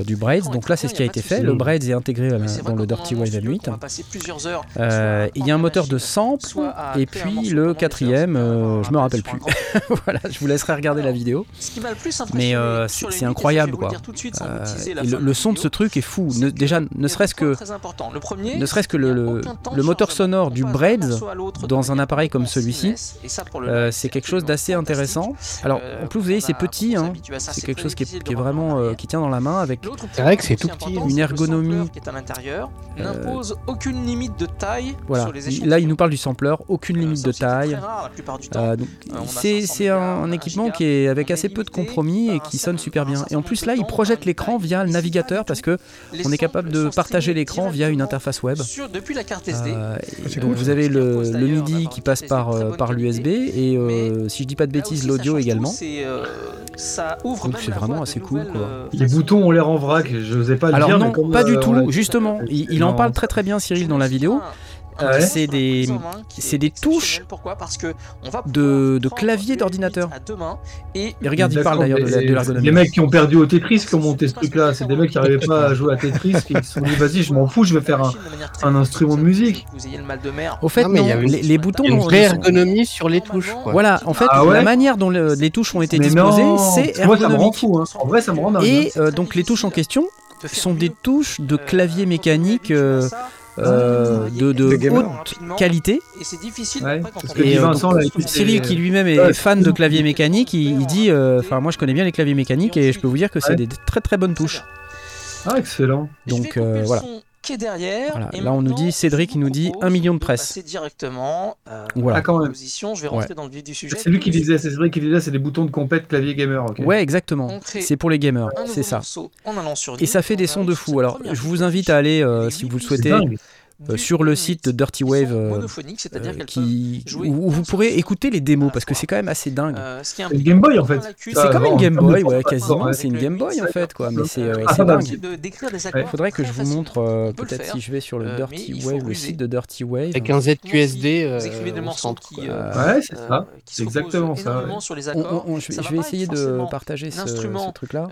du Braids. Donc là, c'est ce qui a été fait. Le Braids est intégré dans le Dirty Wave 8. Euh, il y a un moteur de sample, et puis le quatrième, euh, je me rappelle plus. voilà, je vous laisserai regarder la vidéo. Mais euh, c'est incroyable, quoi. le, son de ce truc est fou. déjà, ne serait-ce que, ne serait-ce que le, moteur sonore du Braids dans un appareil comme celui-ci, c'est quelque chose d'assez intéressant. Alors, en plus, vous voyez, c'est petit. c'est quelque chose qui, est, vraiment qui tient dans la main avec. C'est vrai que c'est tout une ergonomie. qui est à l'intérieur euh, n'impose aucune limite de taille voilà. Là, il nous parle du sampleur, aucune limite de taille. Euh, c'est un, équipement qui est avec assez peu de compromis et qui sonne super bien. Et en plus, là, il projette l'écran via le navigateur parce que on est capable de partager l'écran via une interface web. depuis la carte SD. donc euh, vous avez le, MIDI qui passe par, par l'USB et si je dis pas de bêtises, l'audio également. Donc c'est vraiment assez cool. Les boutons ont l'air en vrac. Je vous pas Alors non, pas du euh, tout. Justement, il, en parle très très bien Cyril dans la vidéo. Ah c'est des, touches de, de clavier d'ordinateur. Et, regarde, il parle d'ailleurs de, l'ergonomie. Les mecs qui ont perdu au Tetris qui ont monté ce truc-là, c'est des mecs qui n'arrivaient pas à jouer à Tetris qui se sont dit vas-y, je m'en fous, je vais faire un, instrument de musique. Au fait, non, mais non, y avait les, les, boutons. Une vraie ergonomie sur les touches. Voilà, en fait, ah la manière dont les touches ont été disposées, c'est ergonomique. Moi, ça me rend fou. Hein. En vrai, ça me rend dingue. Et hein. euh, donc les touches en question, sont des touches de clavier mécanique. Euh, euh, de, haute qualité. Et c'est difficile. Ouais, et, Vincent, Cyril, qui lui-même est fan de clavier mécanique, il, dit euh, Enfin, moi je connais bien les claviers mécaniques et je peux vous dire que c'est des très très bonnes touches. Ah, excellent. Donc voilà qui est derrière. Là, on nous dit, Cédric, il nous dit 1 million de presse. C'est directement euh, voilà. Ah, quand même. Je vais rentrer dans le vif du sujet. C'est lui qui disait, c'est qui disait, c'est des boutons de compète clavier gamer. Okay. Ouais, exactement. C'est pour les gamers, c'est ça. Et ça fait des sons de fou. Alors, je vous invite à aller, euh, si vous le souhaitez, euh, sur le site de Dirty Wave euh, euh, qui, où vous pourrez écouter les démos parce que c'est quand même assez dingue. C'est une Game Boy en fait. C'est comme une Game Boy, ouais, quasiment. C'est une Game Boy en fait, quoi. Mais c'est ouais, ah, dingue. Il faudrait que je vous montre peut-être si je vais sur le Dirty Wave, le site de Dirty Wave. Avec un ZQSD. Ouais, c'est ça. C'est exactement ça. Je vais essayer de partager ce truc-là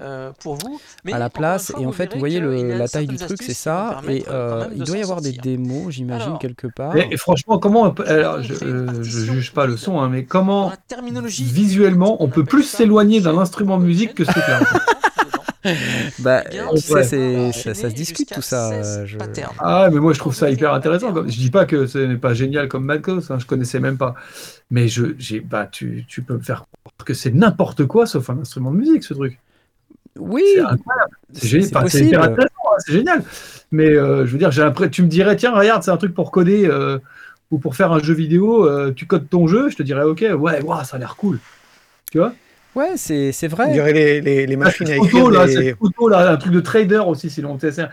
à la place. Et en fait, vous voyez la taille du truc, c'est ça. Et il doit y avoir des démos mots, j'imagine, quelque part. Et, franchement, comment. Alors, je ne euh, juge pas le son, hein, mais comment, visuellement, on peut plus s'éloigner d'un instrument de musique que ce que Bah, ça, se discute tout ça. Je... Ah, mais moi je trouve ça hyper intéressant. Je dis pas que ce n'est pas génial comme Madcos, hein, je connaissais même pas. Mais je, bah, tu, peux me faire croire que c'est n'importe quoi sauf un instrument de musique, ce truc. Oui, c'est possible c'est génial. Mais euh, je veux dire, j'ai après, tu me dirais, tiens, regarde, c'est un truc pour coder euh, ou pour faire un jeu vidéo, euh, tu codes ton jeu, je te dirais, ok, ouais, wow, ça a l'air cool. Tu vois? Ouais, c'est, c'est vrai. Il y aurait les, les, machines à écrire. Un truc de trader aussi, si l'on TSR.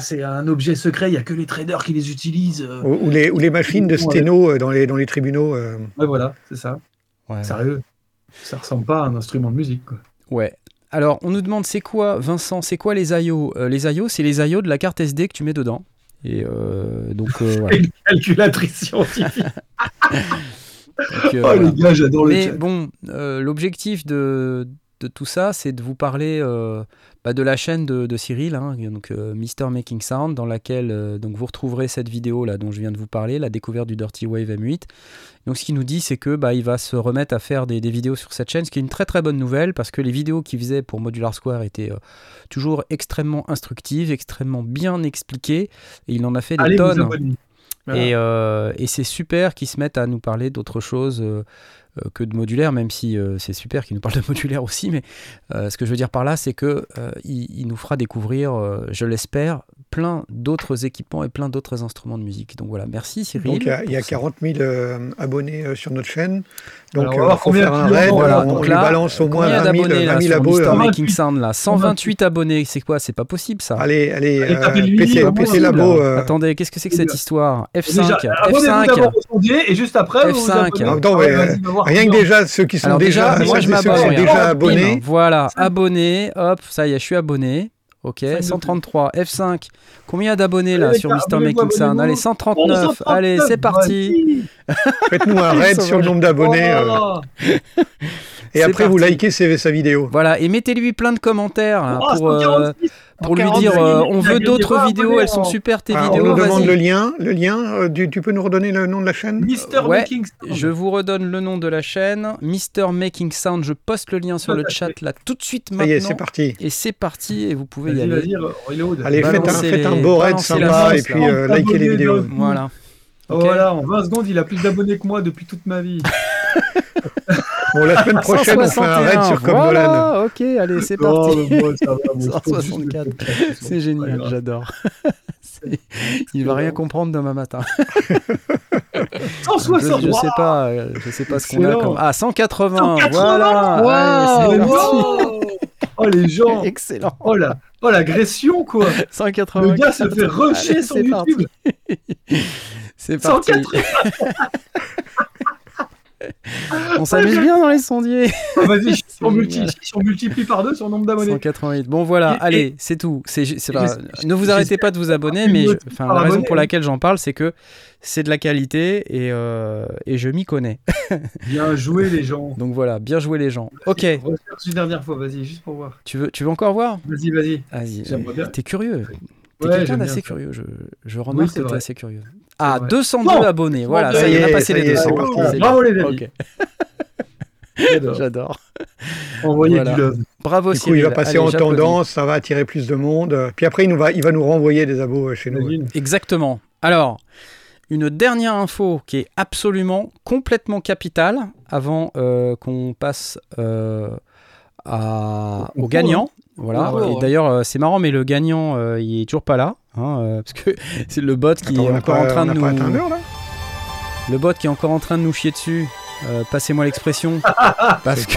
C'est un objet secret, il n'y a que les traders qui les utilisent. Ou, les, ou les, machines de sténo dans les, dans les tribunaux. Ouais, voilà, c'est ça. Sérieux. Ça ressemble pas à un instrument de musique. Quoi. Ouais, alors, on nous demande c'est quoi, Vincent, c'est quoi les IO Euh, Les IO, c'est les IO de la carte SD que tu mets dedans. Et euh, donc, euh, voilà. Une calculatrice scientifique. Donc, euh, oh voilà. les gars, j'adore Mais bon, l'objectif de, de tout ça, c'est de vous parler bah, de la chaîne de, de Cyril, hein, donc euh, Mr Making Sound, dans laquelle euh, donc vous retrouverez cette vidéo là dont je viens de vous parler, la découverte du Dirty Wave M8. Donc ce qu'il nous dit, c'est que bah, il va se remettre à faire des, des vidéos sur cette chaîne, ce qui est une très très bonne nouvelle parce que les vidéos qu'il faisait pour Modular Square étaient euh, toujours extrêmement instructives, extrêmement bien expliquées, et il en a fait des Allez tonnes. Voilà. Et, et c'est super qu'ils se mettent à nous parler d'autre chose euh, euh, que de modulaire, même si euh, c'est super qu'ils nous parlent de modulaire aussi. Mais euh, ce que je veux dire par là, c'est que euh, il, il nous fera découvrir, euh, je l'espère, plein d'autres équipements et plein d'autres instruments de musique. Donc voilà, merci Cyril. Donc il y a, il y a pour ce- 40 000 euh, abonnés euh, sur notre chaîne. Donc Alors, on il va combien faire un raid. Voilà, on, donc on lui là, balance au moins Combien 20 000, d'abonnés là 20 000 sur abos. Mr. euh, Making Sound là? 128 abonnés, c'est quoi? C'est pas possible ça? Allez, allez, Allez, euh, PC, PC. Labo. euh, Attendez, qu'est-ce que c'est que cette histoire? F5, Déjà, abonnez-vous F5. d'abord au sondier et juste après, vous vous F5. Rien que déjà ceux qui sont Alors déjà, déjà, moi je ceux qui sont m'abonne. déjà Bim, abonnés. Voilà, abonné, hop, ça y est, je suis abonné. Ok, Cinq de 133, F5. Combien d'abonnés là sur abonnez-vous, Making Sound. Allez, 139. 139, Allez, c'est parti. Faites-nous un raid sur le nombre d'abonnés. euh, et après, vous likez sa vidéo. Voilà, et mettez-lui plein de commentaires là, oh, pour, euh, 146. Pour lui 146, dire euh, on veut d'autres 20 vidéos, elles sont super tes Alors, on vidéos. nous demande le lien. Le lien, euh, tu, tu peux nous redonner le nom de la chaîne? Mister Ouais, Making Sound. Je vous redonne le nom de la chaîne, Mr. Making Sound. Je poste le lien sur le chat là tout de suite Ça y est, maintenant. c'est parti. Et c'est parti, et vous pouvez y aller. Allez, faites un, faites un beau raid sympa et puis euh, likez les vidéos. Voilà. Oh. Voilà, en 20 secondes, il a plus d'abonnés que moi depuis toute ma vie. Bon, la semaine prochaine, on fait un raid 161, sur Comme Nolan. Voilà, ok, allez, c'est Oh, parti. mais moi, ça va, moi, je trouve juste 164. le podcast, C'est génial, j'adore. Il va rien comprendre demain matin. Je, 160 je sais pas, je sais pas ce qu'on a comme. Ah, 180, 180, voilà. wow. Allez, c'est parti. Oh, les gens Excellent. Oh la- oh, l'agression quoi 180. Le gars se fait rusher sur YouTube C'est parti. 180. On s'amuse bien dans les sondiers. Ah, Vas-y, si on, multiplie par deux son nombre d'abonnés. 188. Bon voilà, Et- allez, c'est tout. C'est, ne vous arrêtez pas de vous abonner, mais je- la raison pour laquelle j'en parle, c'est que c'est de la qualité et, euh, et je m'y connais. Bien joué les gens. Donc voilà, bien joué les gens. Ok, une dernière fois, vas-y, juste pour voir. tu veux, tu veux encore voir? Vas-y, vas-y. Vas-y, J'aimerais bien. t'es curieux. T'es Ouais, quelqu'un d'assez curieux, je, je remarque que t'es assez curieux. Ah, vrai. 202 Bon. abonnés, voilà, ça y est, on a passé les y est, 200. c'est parti. C'est Bravo, les amis. J'adore. J'adore. Envoyez Voilà. du love. Bravo Du coup, Cyril. il va passer Allez, en tendance, ça va attirer plus de monde. Puis après, il, nous va, il va nous renvoyer des abos euh, chez nous. Exactement. Alors, une dernière info qui est absolument complètement capitale avant euh, qu'on passe euh, à, au gagnant. Voilà. Concours, Et ouais. d'ailleurs, c'est marrant, mais le gagnant, euh, il est toujours pas là, hein, euh, parce que c'est le bot qui Attends, est encore pas, en train de nous, le bot qui est encore en train de nous chier dessus. Euh, Passez-moi l'expression, parce que.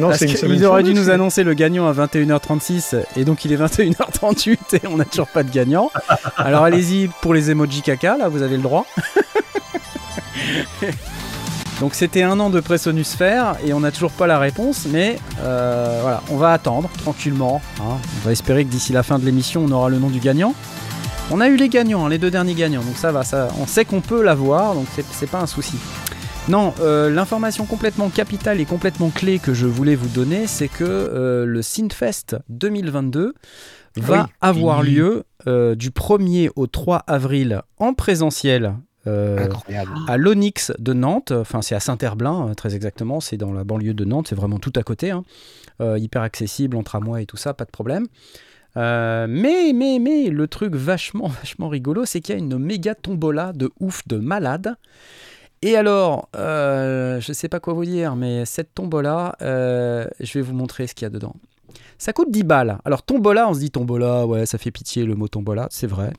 Parce qu'il aurait dû nous annoncer le gagnant à 21h36 et donc il est 21h38 et on n'a toujours pas de gagnant. Alors allez-y pour les emojis caca, là vous avez le droit. donc c'était un an de Presonusphère et on n'a toujours pas la réponse, mais euh, voilà, on va attendre tranquillement. hein. On va espérer que d'ici la fin de l'émission on aura le nom du gagnant. On a eu les gagnants, hein, les deux derniers gagnants, donc ça va, ça, on sait qu'on peut l'avoir, donc c'est- pas un souci. Non, euh, l'information complètement capitale et complètement clé que je voulais vous donner, c'est que euh, le Synfest 2022 va Oui. avoir lieu euh, du 1er au 3 avril en présentiel. Euh, à l'Onyx de Nantes, enfin c'est à Saint-Herblain euh, très exactement, c'est dans la banlieue de Nantes, c'est vraiment tout à côté, hein. Euh, hyper accessible en tramway et tout ça, pas de problème. Euh, mais, mais, mais, le truc vachement, vachement rigolo, c'est qu'il y a une méga tombola de ouf, de malade. Et alors, je sais pas quoi vous dire, mais cette tombola, je vais vous montrer ce qu'il y a dedans. Ça coûte 10 balles. Alors, tombola, on se dit tombola, ouais, ça fait pitié le mot tombola, c'est vrai.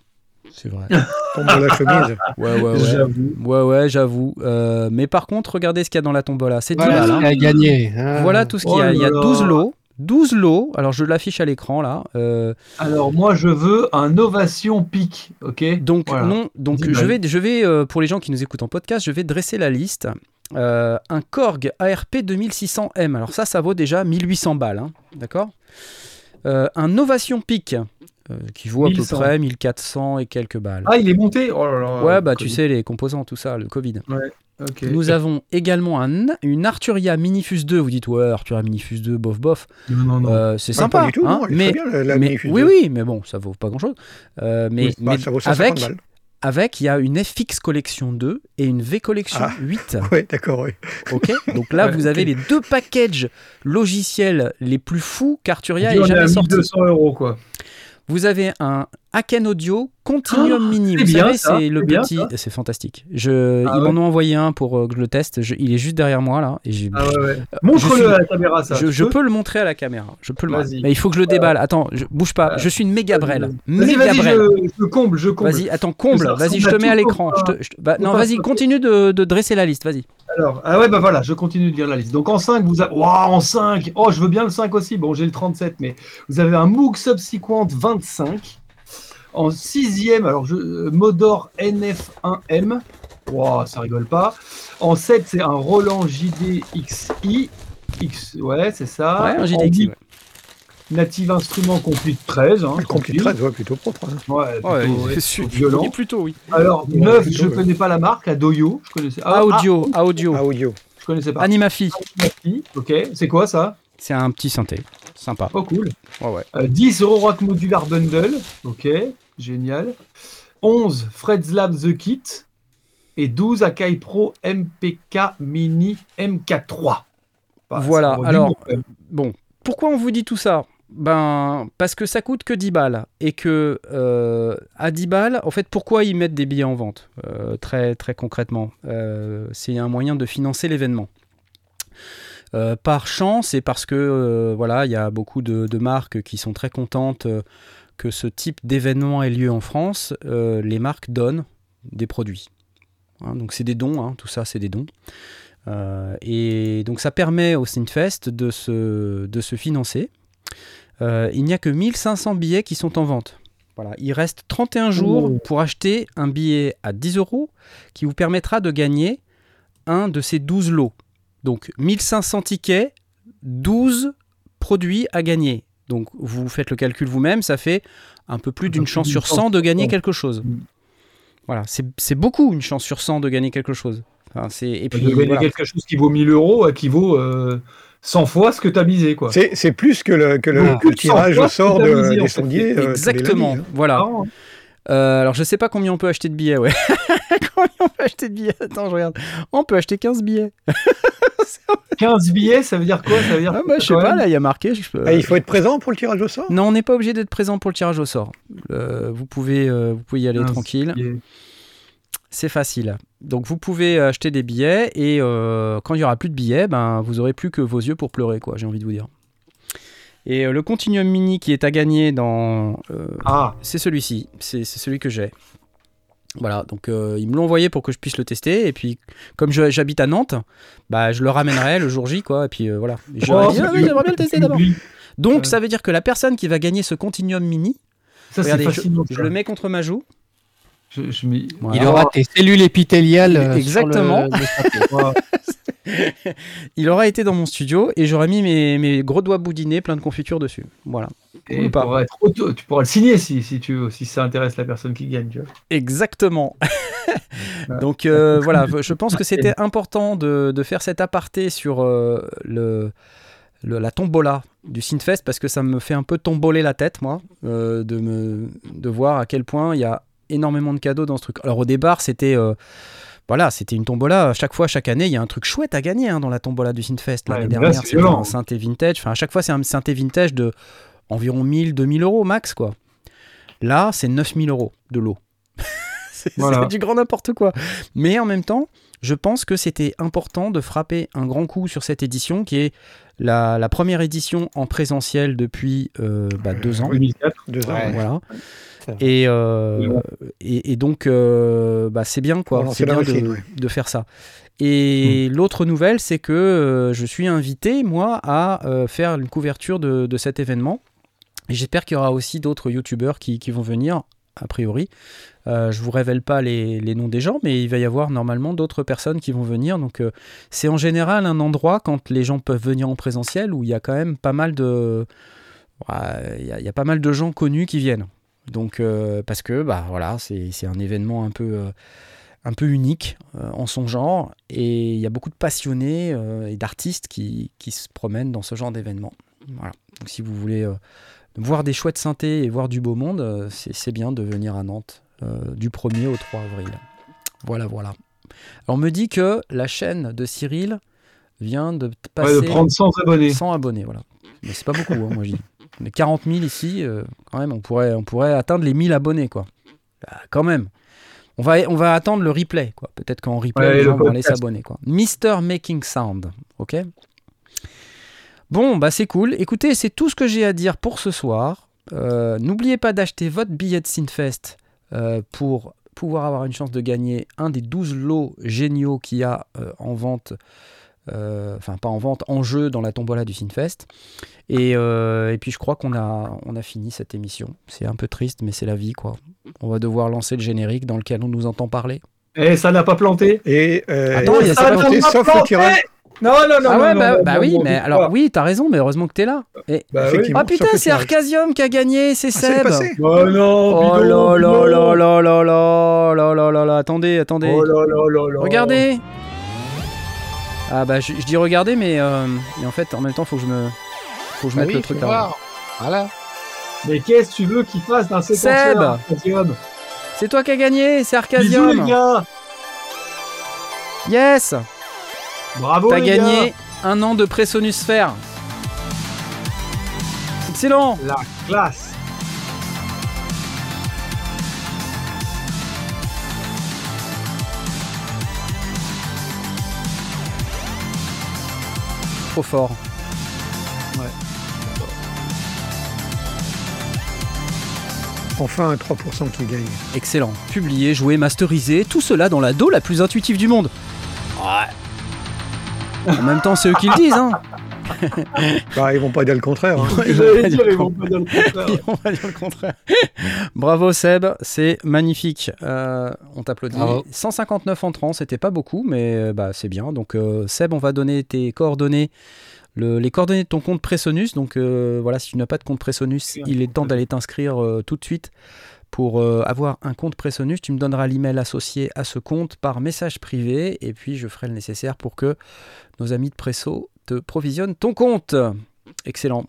C'est vrai. Tombe dans la chemise. Ouais, ouais, ouais. J'avoue. Ouais, ouais, j'avoue. Euh, mais par contre, regardez ce qu'il y a dans la tombola. C'est 10 Voilà ce hein. a gagné. Voilà tout ce qu'il y Oh a. là Il y a là. 12 lots. 12 lots. Alors, je l'affiche à l'écran là. Euh, Alors moi je veux un ovation pic, ok? Donc, Voilà. non. Donc, 10 je vais, je vais euh, pour les gens qui nous écoutent en podcast, je vais dresser la liste. euh, un Korg ARP 2600M. Alors ça, ça vaut déjà 1800 balles, hein, d'accord? Euh, Un Ovation Peak euh, qui vaut à 1100. peu près 1400 et quelques balles. Ah, il est monté? Oh là là. ouais, bah tu sais, les composants, tout ça, le Covid. Nous avons également un, une Arturia Minifus 2. Vous dites, ouais, Arturia Minifus 2, bof, bof. Non, non, non. Euh, c'est Ah, sympa. Pas du tout, hein, non, mais, bien, la, la mais- Minifuse oui, 2. oui, mais bon, ça vaut pas grand chose. mais, Bah, mais ça vaut 150 avec, balles. avec, il y a une FX Collection 2 et une V Collection Ah. 8. Ouais, d'accord, oui. Ok, donc là Ouais, vous avez les deux packages logiciels les plus fous qu'Arturia On ait est à jamais sorti. 1200 euros, quoi. Vous avez un Aken Audio Continuum Oh, Mini. Vous bien, savez, c'est le petit. C'est fantastique. Je, Ah ils ouais. m'en ont envoyé un pour euh, que je le teste. Je- il est juste derrière moi là. Et j'ai- Ah ouais, ouais. je Montre-le suis- à la caméra, ça. je, peux peux le montrer à la caméra. Je peux le. Mais il faut que je le déballe. Attends, je, bouge pas. Euh, je suis une méga brelle. Vas-y, je, je comble, je comble. Vas-y, attends, comble. Vas-y, je te mets à l'écran. te- bah, non, vas-y, continue de, de dresser la liste. Vas-y. Alors, ah ouais, bah voilà, je continue de lire la liste. Donc en 5, vous avez. Waouh, en 5 Oh, je veux bien le 5 aussi. Bon, j'ai le 37, mais vous avez un Moog Subsequent 25. En sixième, alors je, euh, Modor NF1M. Waouh, ça rigole pas. En 7, c'est un Roland JD-XI. X, ouais, c'est ça. Ouais, un En JDX. Native Instrument Complete 13. Hein, Le Complete tranquille. 13, ouais, plutôt propre. hein. Ouais, plutôt, Ouais, ouais, c'est sûr. plutôt violent. Plutôt, oui. Alors, Ouais, 9, plutôt, je ouais. connais pas la marque, la Doyo. Je connaissais. Ah, Audio, audio. Ah, audio. ah, je connaissais pas. Animafi. Animafi, Ok, c'est quoi ça? C'est un petit synthé. Sympa. Oh cool. Ouais, ouais. Euh, 10 Eurorack Modular Bundle. Ok, génial. 11 Fred's Lab The Kit. Et 12 Akai Pro MPK Mini MK3. Bah, Voilà, alors- même. Bon, pourquoi on vous dit tout ça? Ben, parce que ça coûte que 10 balles. Et que euh, à 10 balles, en fait, pourquoi ils mettent des billets en vente Euh, Très, très concrètement. Euh, c'est un moyen de financer l'événement. Par chance et parce que voilà, il y a beaucoup de, marques qui sont très contentes que ce type d'événement ait lieu en France. les marques donnent des produits. Hein, donc c'est des dons, hein, tout ça c'est des dons. Et donc ça permet au Synfest de se, de se financer. Euh, il n'y a que 1500 billets qui sont en vente. Voilà, il reste 31 jours pour acheter un billet à 10 euros qui vous permettra de gagner un de ces 12 lots. Donc 1500 tickets, 12 produits à gagner. Donc vous faites le calcul vous-même, ça fait un peu plus d'une chance sur chance 100 de gagner 100. quelque chose. Mm. Voilà, c'est beaucoup une chance sur 100 de gagner quelque chose. Enfin, et puis de gagner voilà. quelque chose qui vaut 1000 euros, qui vaut euh, 100 fois ce que tu as misé. Quoi. C'est c'est plus que le, que le, Ah. que le tirage au sort de- en des sondiers. euh, Exactement, voilà. Hein. Euh, alors je sais pas combien on peut acheter de billets, ouais. combien on peut acheter de billets? Attends, je regarde. On peut acheter 15 billets. 15 billets, ça veut dire quoi? Ça veut dire Ah bah je sais pas, là il y a marqué. je peux- Ah, il faut être présent pour le tirage au sort? Non, on n'est pas obligé d'être présent pour le tirage au sort. Euh, vous, pouvez, euh, vous pouvez y aller 15 tranquille. billets. C'est facile. Donc vous pouvez acheter des billets et euh, quand il y aura plus de billets, ben vous aurez plus que vos yeux pour pleurer, quoi. J'ai envie de vous dire. Et euh, le Continuum Mini qui est à gagner dans, euh, Ah, c'est celui-ci. C'est celui que j'ai. Voilà, donc euh, ils me l'ont envoyé pour que je puisse le tester. Et puis, comme j'habite à Nantes, bah, je le ramènerai le jour J, quoi. Et puis euh, voilà. Oh, ah, j'aimerais bien le tester d'abord. Donc, ça veut dire que la personne qui va gagner ce Continuum Mini, Ça, c'est regardez, je, le mets contre ma joue. Je, je m'y- Voilà. Il aura tes cellules épithéliales. euh, sur Exactement. le-. Il aura été dans mon studio et j'aurais mis mes, mes gros doigts boudinés plein de confiture dessus. Voilà. Et Ou pas. pour être auto- tu pourras le signer si, si tu veux, si ça intéresse la personne qui gagne. Tu vois. Exactement. Donc euh, voilà, je pense que c'était important de, de faire cet aparté sur euh, le, le- la tombola du Synfest parce que ça me fait un peu tomboler la tête, moi, euh, de, me, de voir à quel point il y a énormément de cadeaux dans ce truc. Alors au départ, c'était... euh, voilà, c'était une tombola. À chaque fois, chaque année, il y a un truc chouette à gagner hein, dans la tombola du Synfest. L'année Ouais, dernière, c'est c'était un synthé vintage. Enfin, à chaque fois, c'est un synthé vintage de environ 1000, 2000 euros max, quoi. Là, c'est 9000 euros de c'est Voilà. c'est du grand n'importe quoi. Mais en même temps, je pense que c'était important de frapper un grand coup sur cette édition qui est la, la première édition en présentiel depuis euh, bah, deux ans. 2004. Deux ans, Ouais. Voilà. Et, euh, et, et donc, euh, bah, c'est bien, quoi. Relancer C'est la bien machine, de, ouais. de faire ça. Et l'autre nouvelle, c'est que euh, je suis invité, moi, à euh, faire une couverture de, de cet événement. Et j'espère qu'il y aura aussi d'autres youtubeurs qui, qui vont venir a priori. Euh, je vous révèle pas les, noms des gens, mais il va y avoir normalement d'autres personnes qui vont venir. Donc euh, c'est en général un endroit quand les gens peuvent venir en présentiel où il y a quand même pas mal de, ouais, il y, pas mal de gens connus qui viennent. Donc euh, parce que bah voilà, c'est un événement un peu euh, unique en son genre et il y a beaucoup de passionnés et d'artistes qui, se promènent dans ce genre d'événement. Voilà. Donc si vous voulez voir des chouettes synthés et voir du beau monde, euh, c'est bien de venir à Nantes euh, du 1er au 3 avril. Voilà, voilà. Alors, on me dit que la chaîne de Cyril vient de Ouais, passer de prendre 100 abonnés. 100 abonnés. Voilà. Mais c'est pas beaucoup, hein, moi je dis. On est 40 000 ici, euh, quand même, on pourrait, on pourrait atteindre les 1000 abonnés, quoi. Bah, quand même. On va, on va attendre le replay, quoi. Peut-être qu'en replay, Ouais, les le gens vont aller s'abonner, quoi. Mister Making Sound, ok? Bon, bah c'est cool. Écoutez, c'est tout ce que j'ai à dire pour ce soir. Euh, N'oubliez pas d'acheter votre billet de Synfest euh, pour pouvoir avoir une chance de gagner un des 12 lots géniaux qu'il y a euh, en vente, euh, enfin pas en vente, en jeu dans la tombola du Synfest. Et, euh, et puis je crois qu'on a, on a fini cette émission. C'est un peu triste, mais c'est la vie, quoi. On va devoir lancer le générique dans lequel on nous entend parler. Eh, ça n'a pas planté. Et euh, Attends, il y a ça ça n'a planté, pas sauf le planté. tirage. Non, non, non. ah ouais, non, bah, non, bah non, oui, mais alors oui, t'as raison, mais heureusement que t'es là. Et- Bah oui. Ah putain, c'est. Arcasium qui a gagné, c'est Ah, Seb. passé. Oh non, Oh là là bidon. là là là là là là là là, attendez, attendez. Oh là là là là. Regardez Ah bah je, je dis regardez mais, euh, mais en fait en même temps faut que je me faut que je Bah mette oui, le truc là. Voilà. Mais qu'est-ce que tu veux qu'il fasse d'un séquenceur Seb Arcasium C'est toi qui as gagné, c'est Bisous les Arcasium. gars Yes Bravo T'as gagné gars un an de Presonusphère. Excellent La classe Trop fort. Enfin un 3% qui gagne. Excellent. Publié, joué, masterisé, tout cela dans la dos la plus intuitive du monde. Ouais. En même temps, c'est eux qui le disent, hein. Bah, ils vont pas dire le contraire. hein. Ils vont pas dire dire, ils vont pas dire le contraire. Ils vont pas dire le contraire. Bravo Seb, c'est magnifique. Euh, on t'applaudit. Bravo. 159 entrants, c'était pas beaucoup, mais euh, bah, c'est bien. Donc euh, Seb, on va donner tes coordonnées, le- les coordonnées de ton compte Presonus. Donc euh, voilà, si tu n'as pas de compte Presonus, il est temps d'aller t'inscrire euh, tout de suite. Pour euh, avoir un compte Presonus, tu me donneras l'email associé à ce compte par message privé et puis je ferai le nécessaire pour que nos amis de Presso te provisionnent ton compte. Excellent.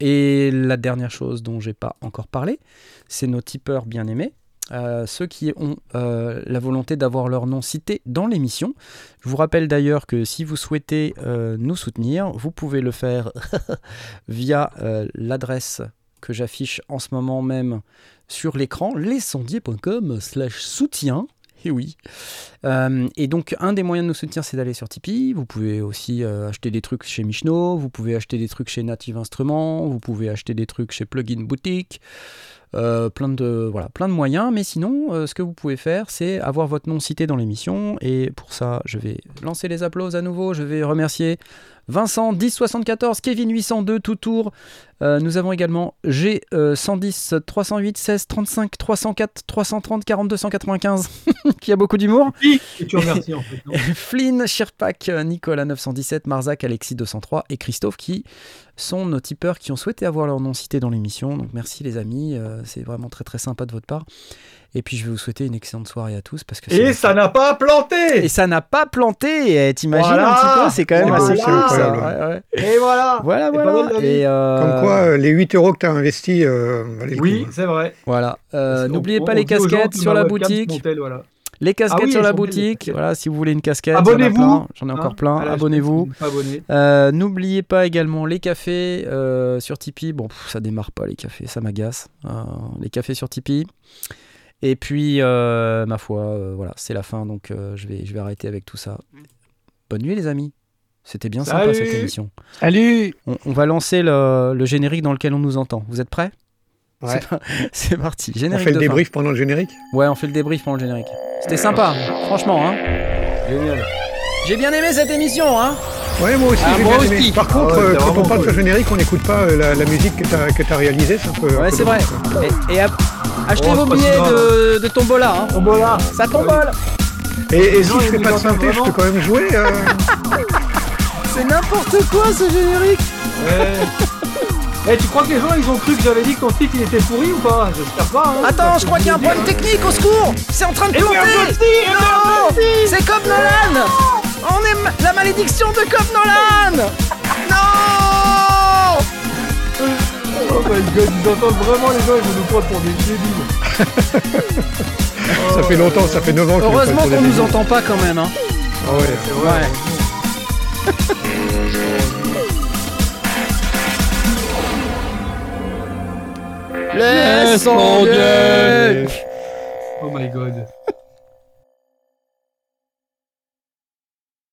Et la dernière chose dont j'ai pas encore parlé, c'est nos tipeurs bien aimés. Euh, ceux qui ont euh, la volonté d'avoir leur nom cité dans l'émission. Je vous rappelle d'ailleurs que si vous souhaitez euh, nous soutenir, vous pouvez le faire via l'adresse que j'affiche en ce moment même sur l'écran, lescendier.com slash soutien. Et oui. Euh, et donc, un des moyens de nous soutenir, c'est d'aller sur Tipeee. Vous pouvez aussi euh, acheter des trucs chez Michno, vous pouvez acheter des trucs chez Native Instruments, vous pouvez acheter des trucs chez Plugin Boutique. Euh, plein, de, voilà, plein de moyens, mais sinon, ce que vous pouvez faire, c'est avoir votre nom cité dans l'émission. Et pour ça, je vais lancer les applauses à nouveau. Je vais remercier Vincent 1074, Kevin 802, tout tour. Euh, nous avons également G euh, 110 308 16 35 304 330 42 195 qui a beaucoup d'humour. Et tu remercies en fait. non? Flynn, Shirpak, Nicolas 917, Marzac, Alexis 203 et Christophe qui sont nos tipeurs qui ont souhaité avoir leur nom cité dans l'émission. Donc merci les amis, euh, c'est vraiment très très sympa de votre part. Et puis je vais vous souhaiter une excellente soirée à tous parce que Et ça n'a pas planté et ça n'a pas planté. T'imagines Voilà. un petit peu, c'est quand même Voilà. assez incroyable. Ouais, ouais. Et voilà Voilà, voilà. Et, euh, Comme quoi, euh, les 8 euros que tu as investis euh, le Oui, coup. c'est vrai. Voilà. Euh, N'oubliez pas on les casquettes que sur la boutique. montait, voilà. Les casquettes Ah oui, sur la boutique. Voilà, si vous voulez une casquette, Abonnez-vous. plein. J'en ai encore Hein, plein. à la Abonnez-vous. chaîne, pas abonné. Euh, N'oubliez pas également les cafés euh, sur Tipeee. Bon, pff, ça démarre pas les cafés, ça m'agace. Euh, les cafés sur Tipeee. Et puis, euh, ma foi, euh, voilà, c'est la fin, donc euh, je, vais, je vais arrêter avec tout ça. Bonne nuit, les amis. C'était bien sympa cette émission. Salut On, on va lancer le, le générique dans lequel on nous entend. Vous êtes prêts? Ouais. C'est par- C'est parti. On fait le fin. débrief pendant le générique Ouais, on fait le débrief pendant le générique. C'était sympa, franchement. Hein. Génial. J'ai bien aimé cette émission. Hein. Ouais, moi aussi, Ah, j'ai moi bien aimé. Par contre, Ah ouais, euh, quand on parle de ce générique, on n'écoute pas euh, la, la musique que tu as, réalisée. C'est un peu. un Ouais, c'est vrai. Et, et ap- Achetez Oh, vos billets de, de tombola. Hein. Voilà. Ça tombole. Et, et si je fais pas de synthé, je peux quand même jouer euh, C'est n'importe quoi ce générique. Ouais. Eh, tu crois que les gens ils ont cru que j'avais dit que ton titre il était pourri ou pas J'espère pas. Hein, Attends, je crois qu'il y a un problème technique, au secours C'est en train de hein. planter Non C'est Cobb Nolan On est ma- la malédiction de Cobb Nolan Non Oh my god, ils entendent vraiment les gens, ils vont nous prendre pour des débiles. Ça fait longtemps, ça fait 9 ans que Heureusement qu'on nous entend pas quand même. Hein. Ah ouais. C'est vrai. Ouais. Les sondiers Oh my god.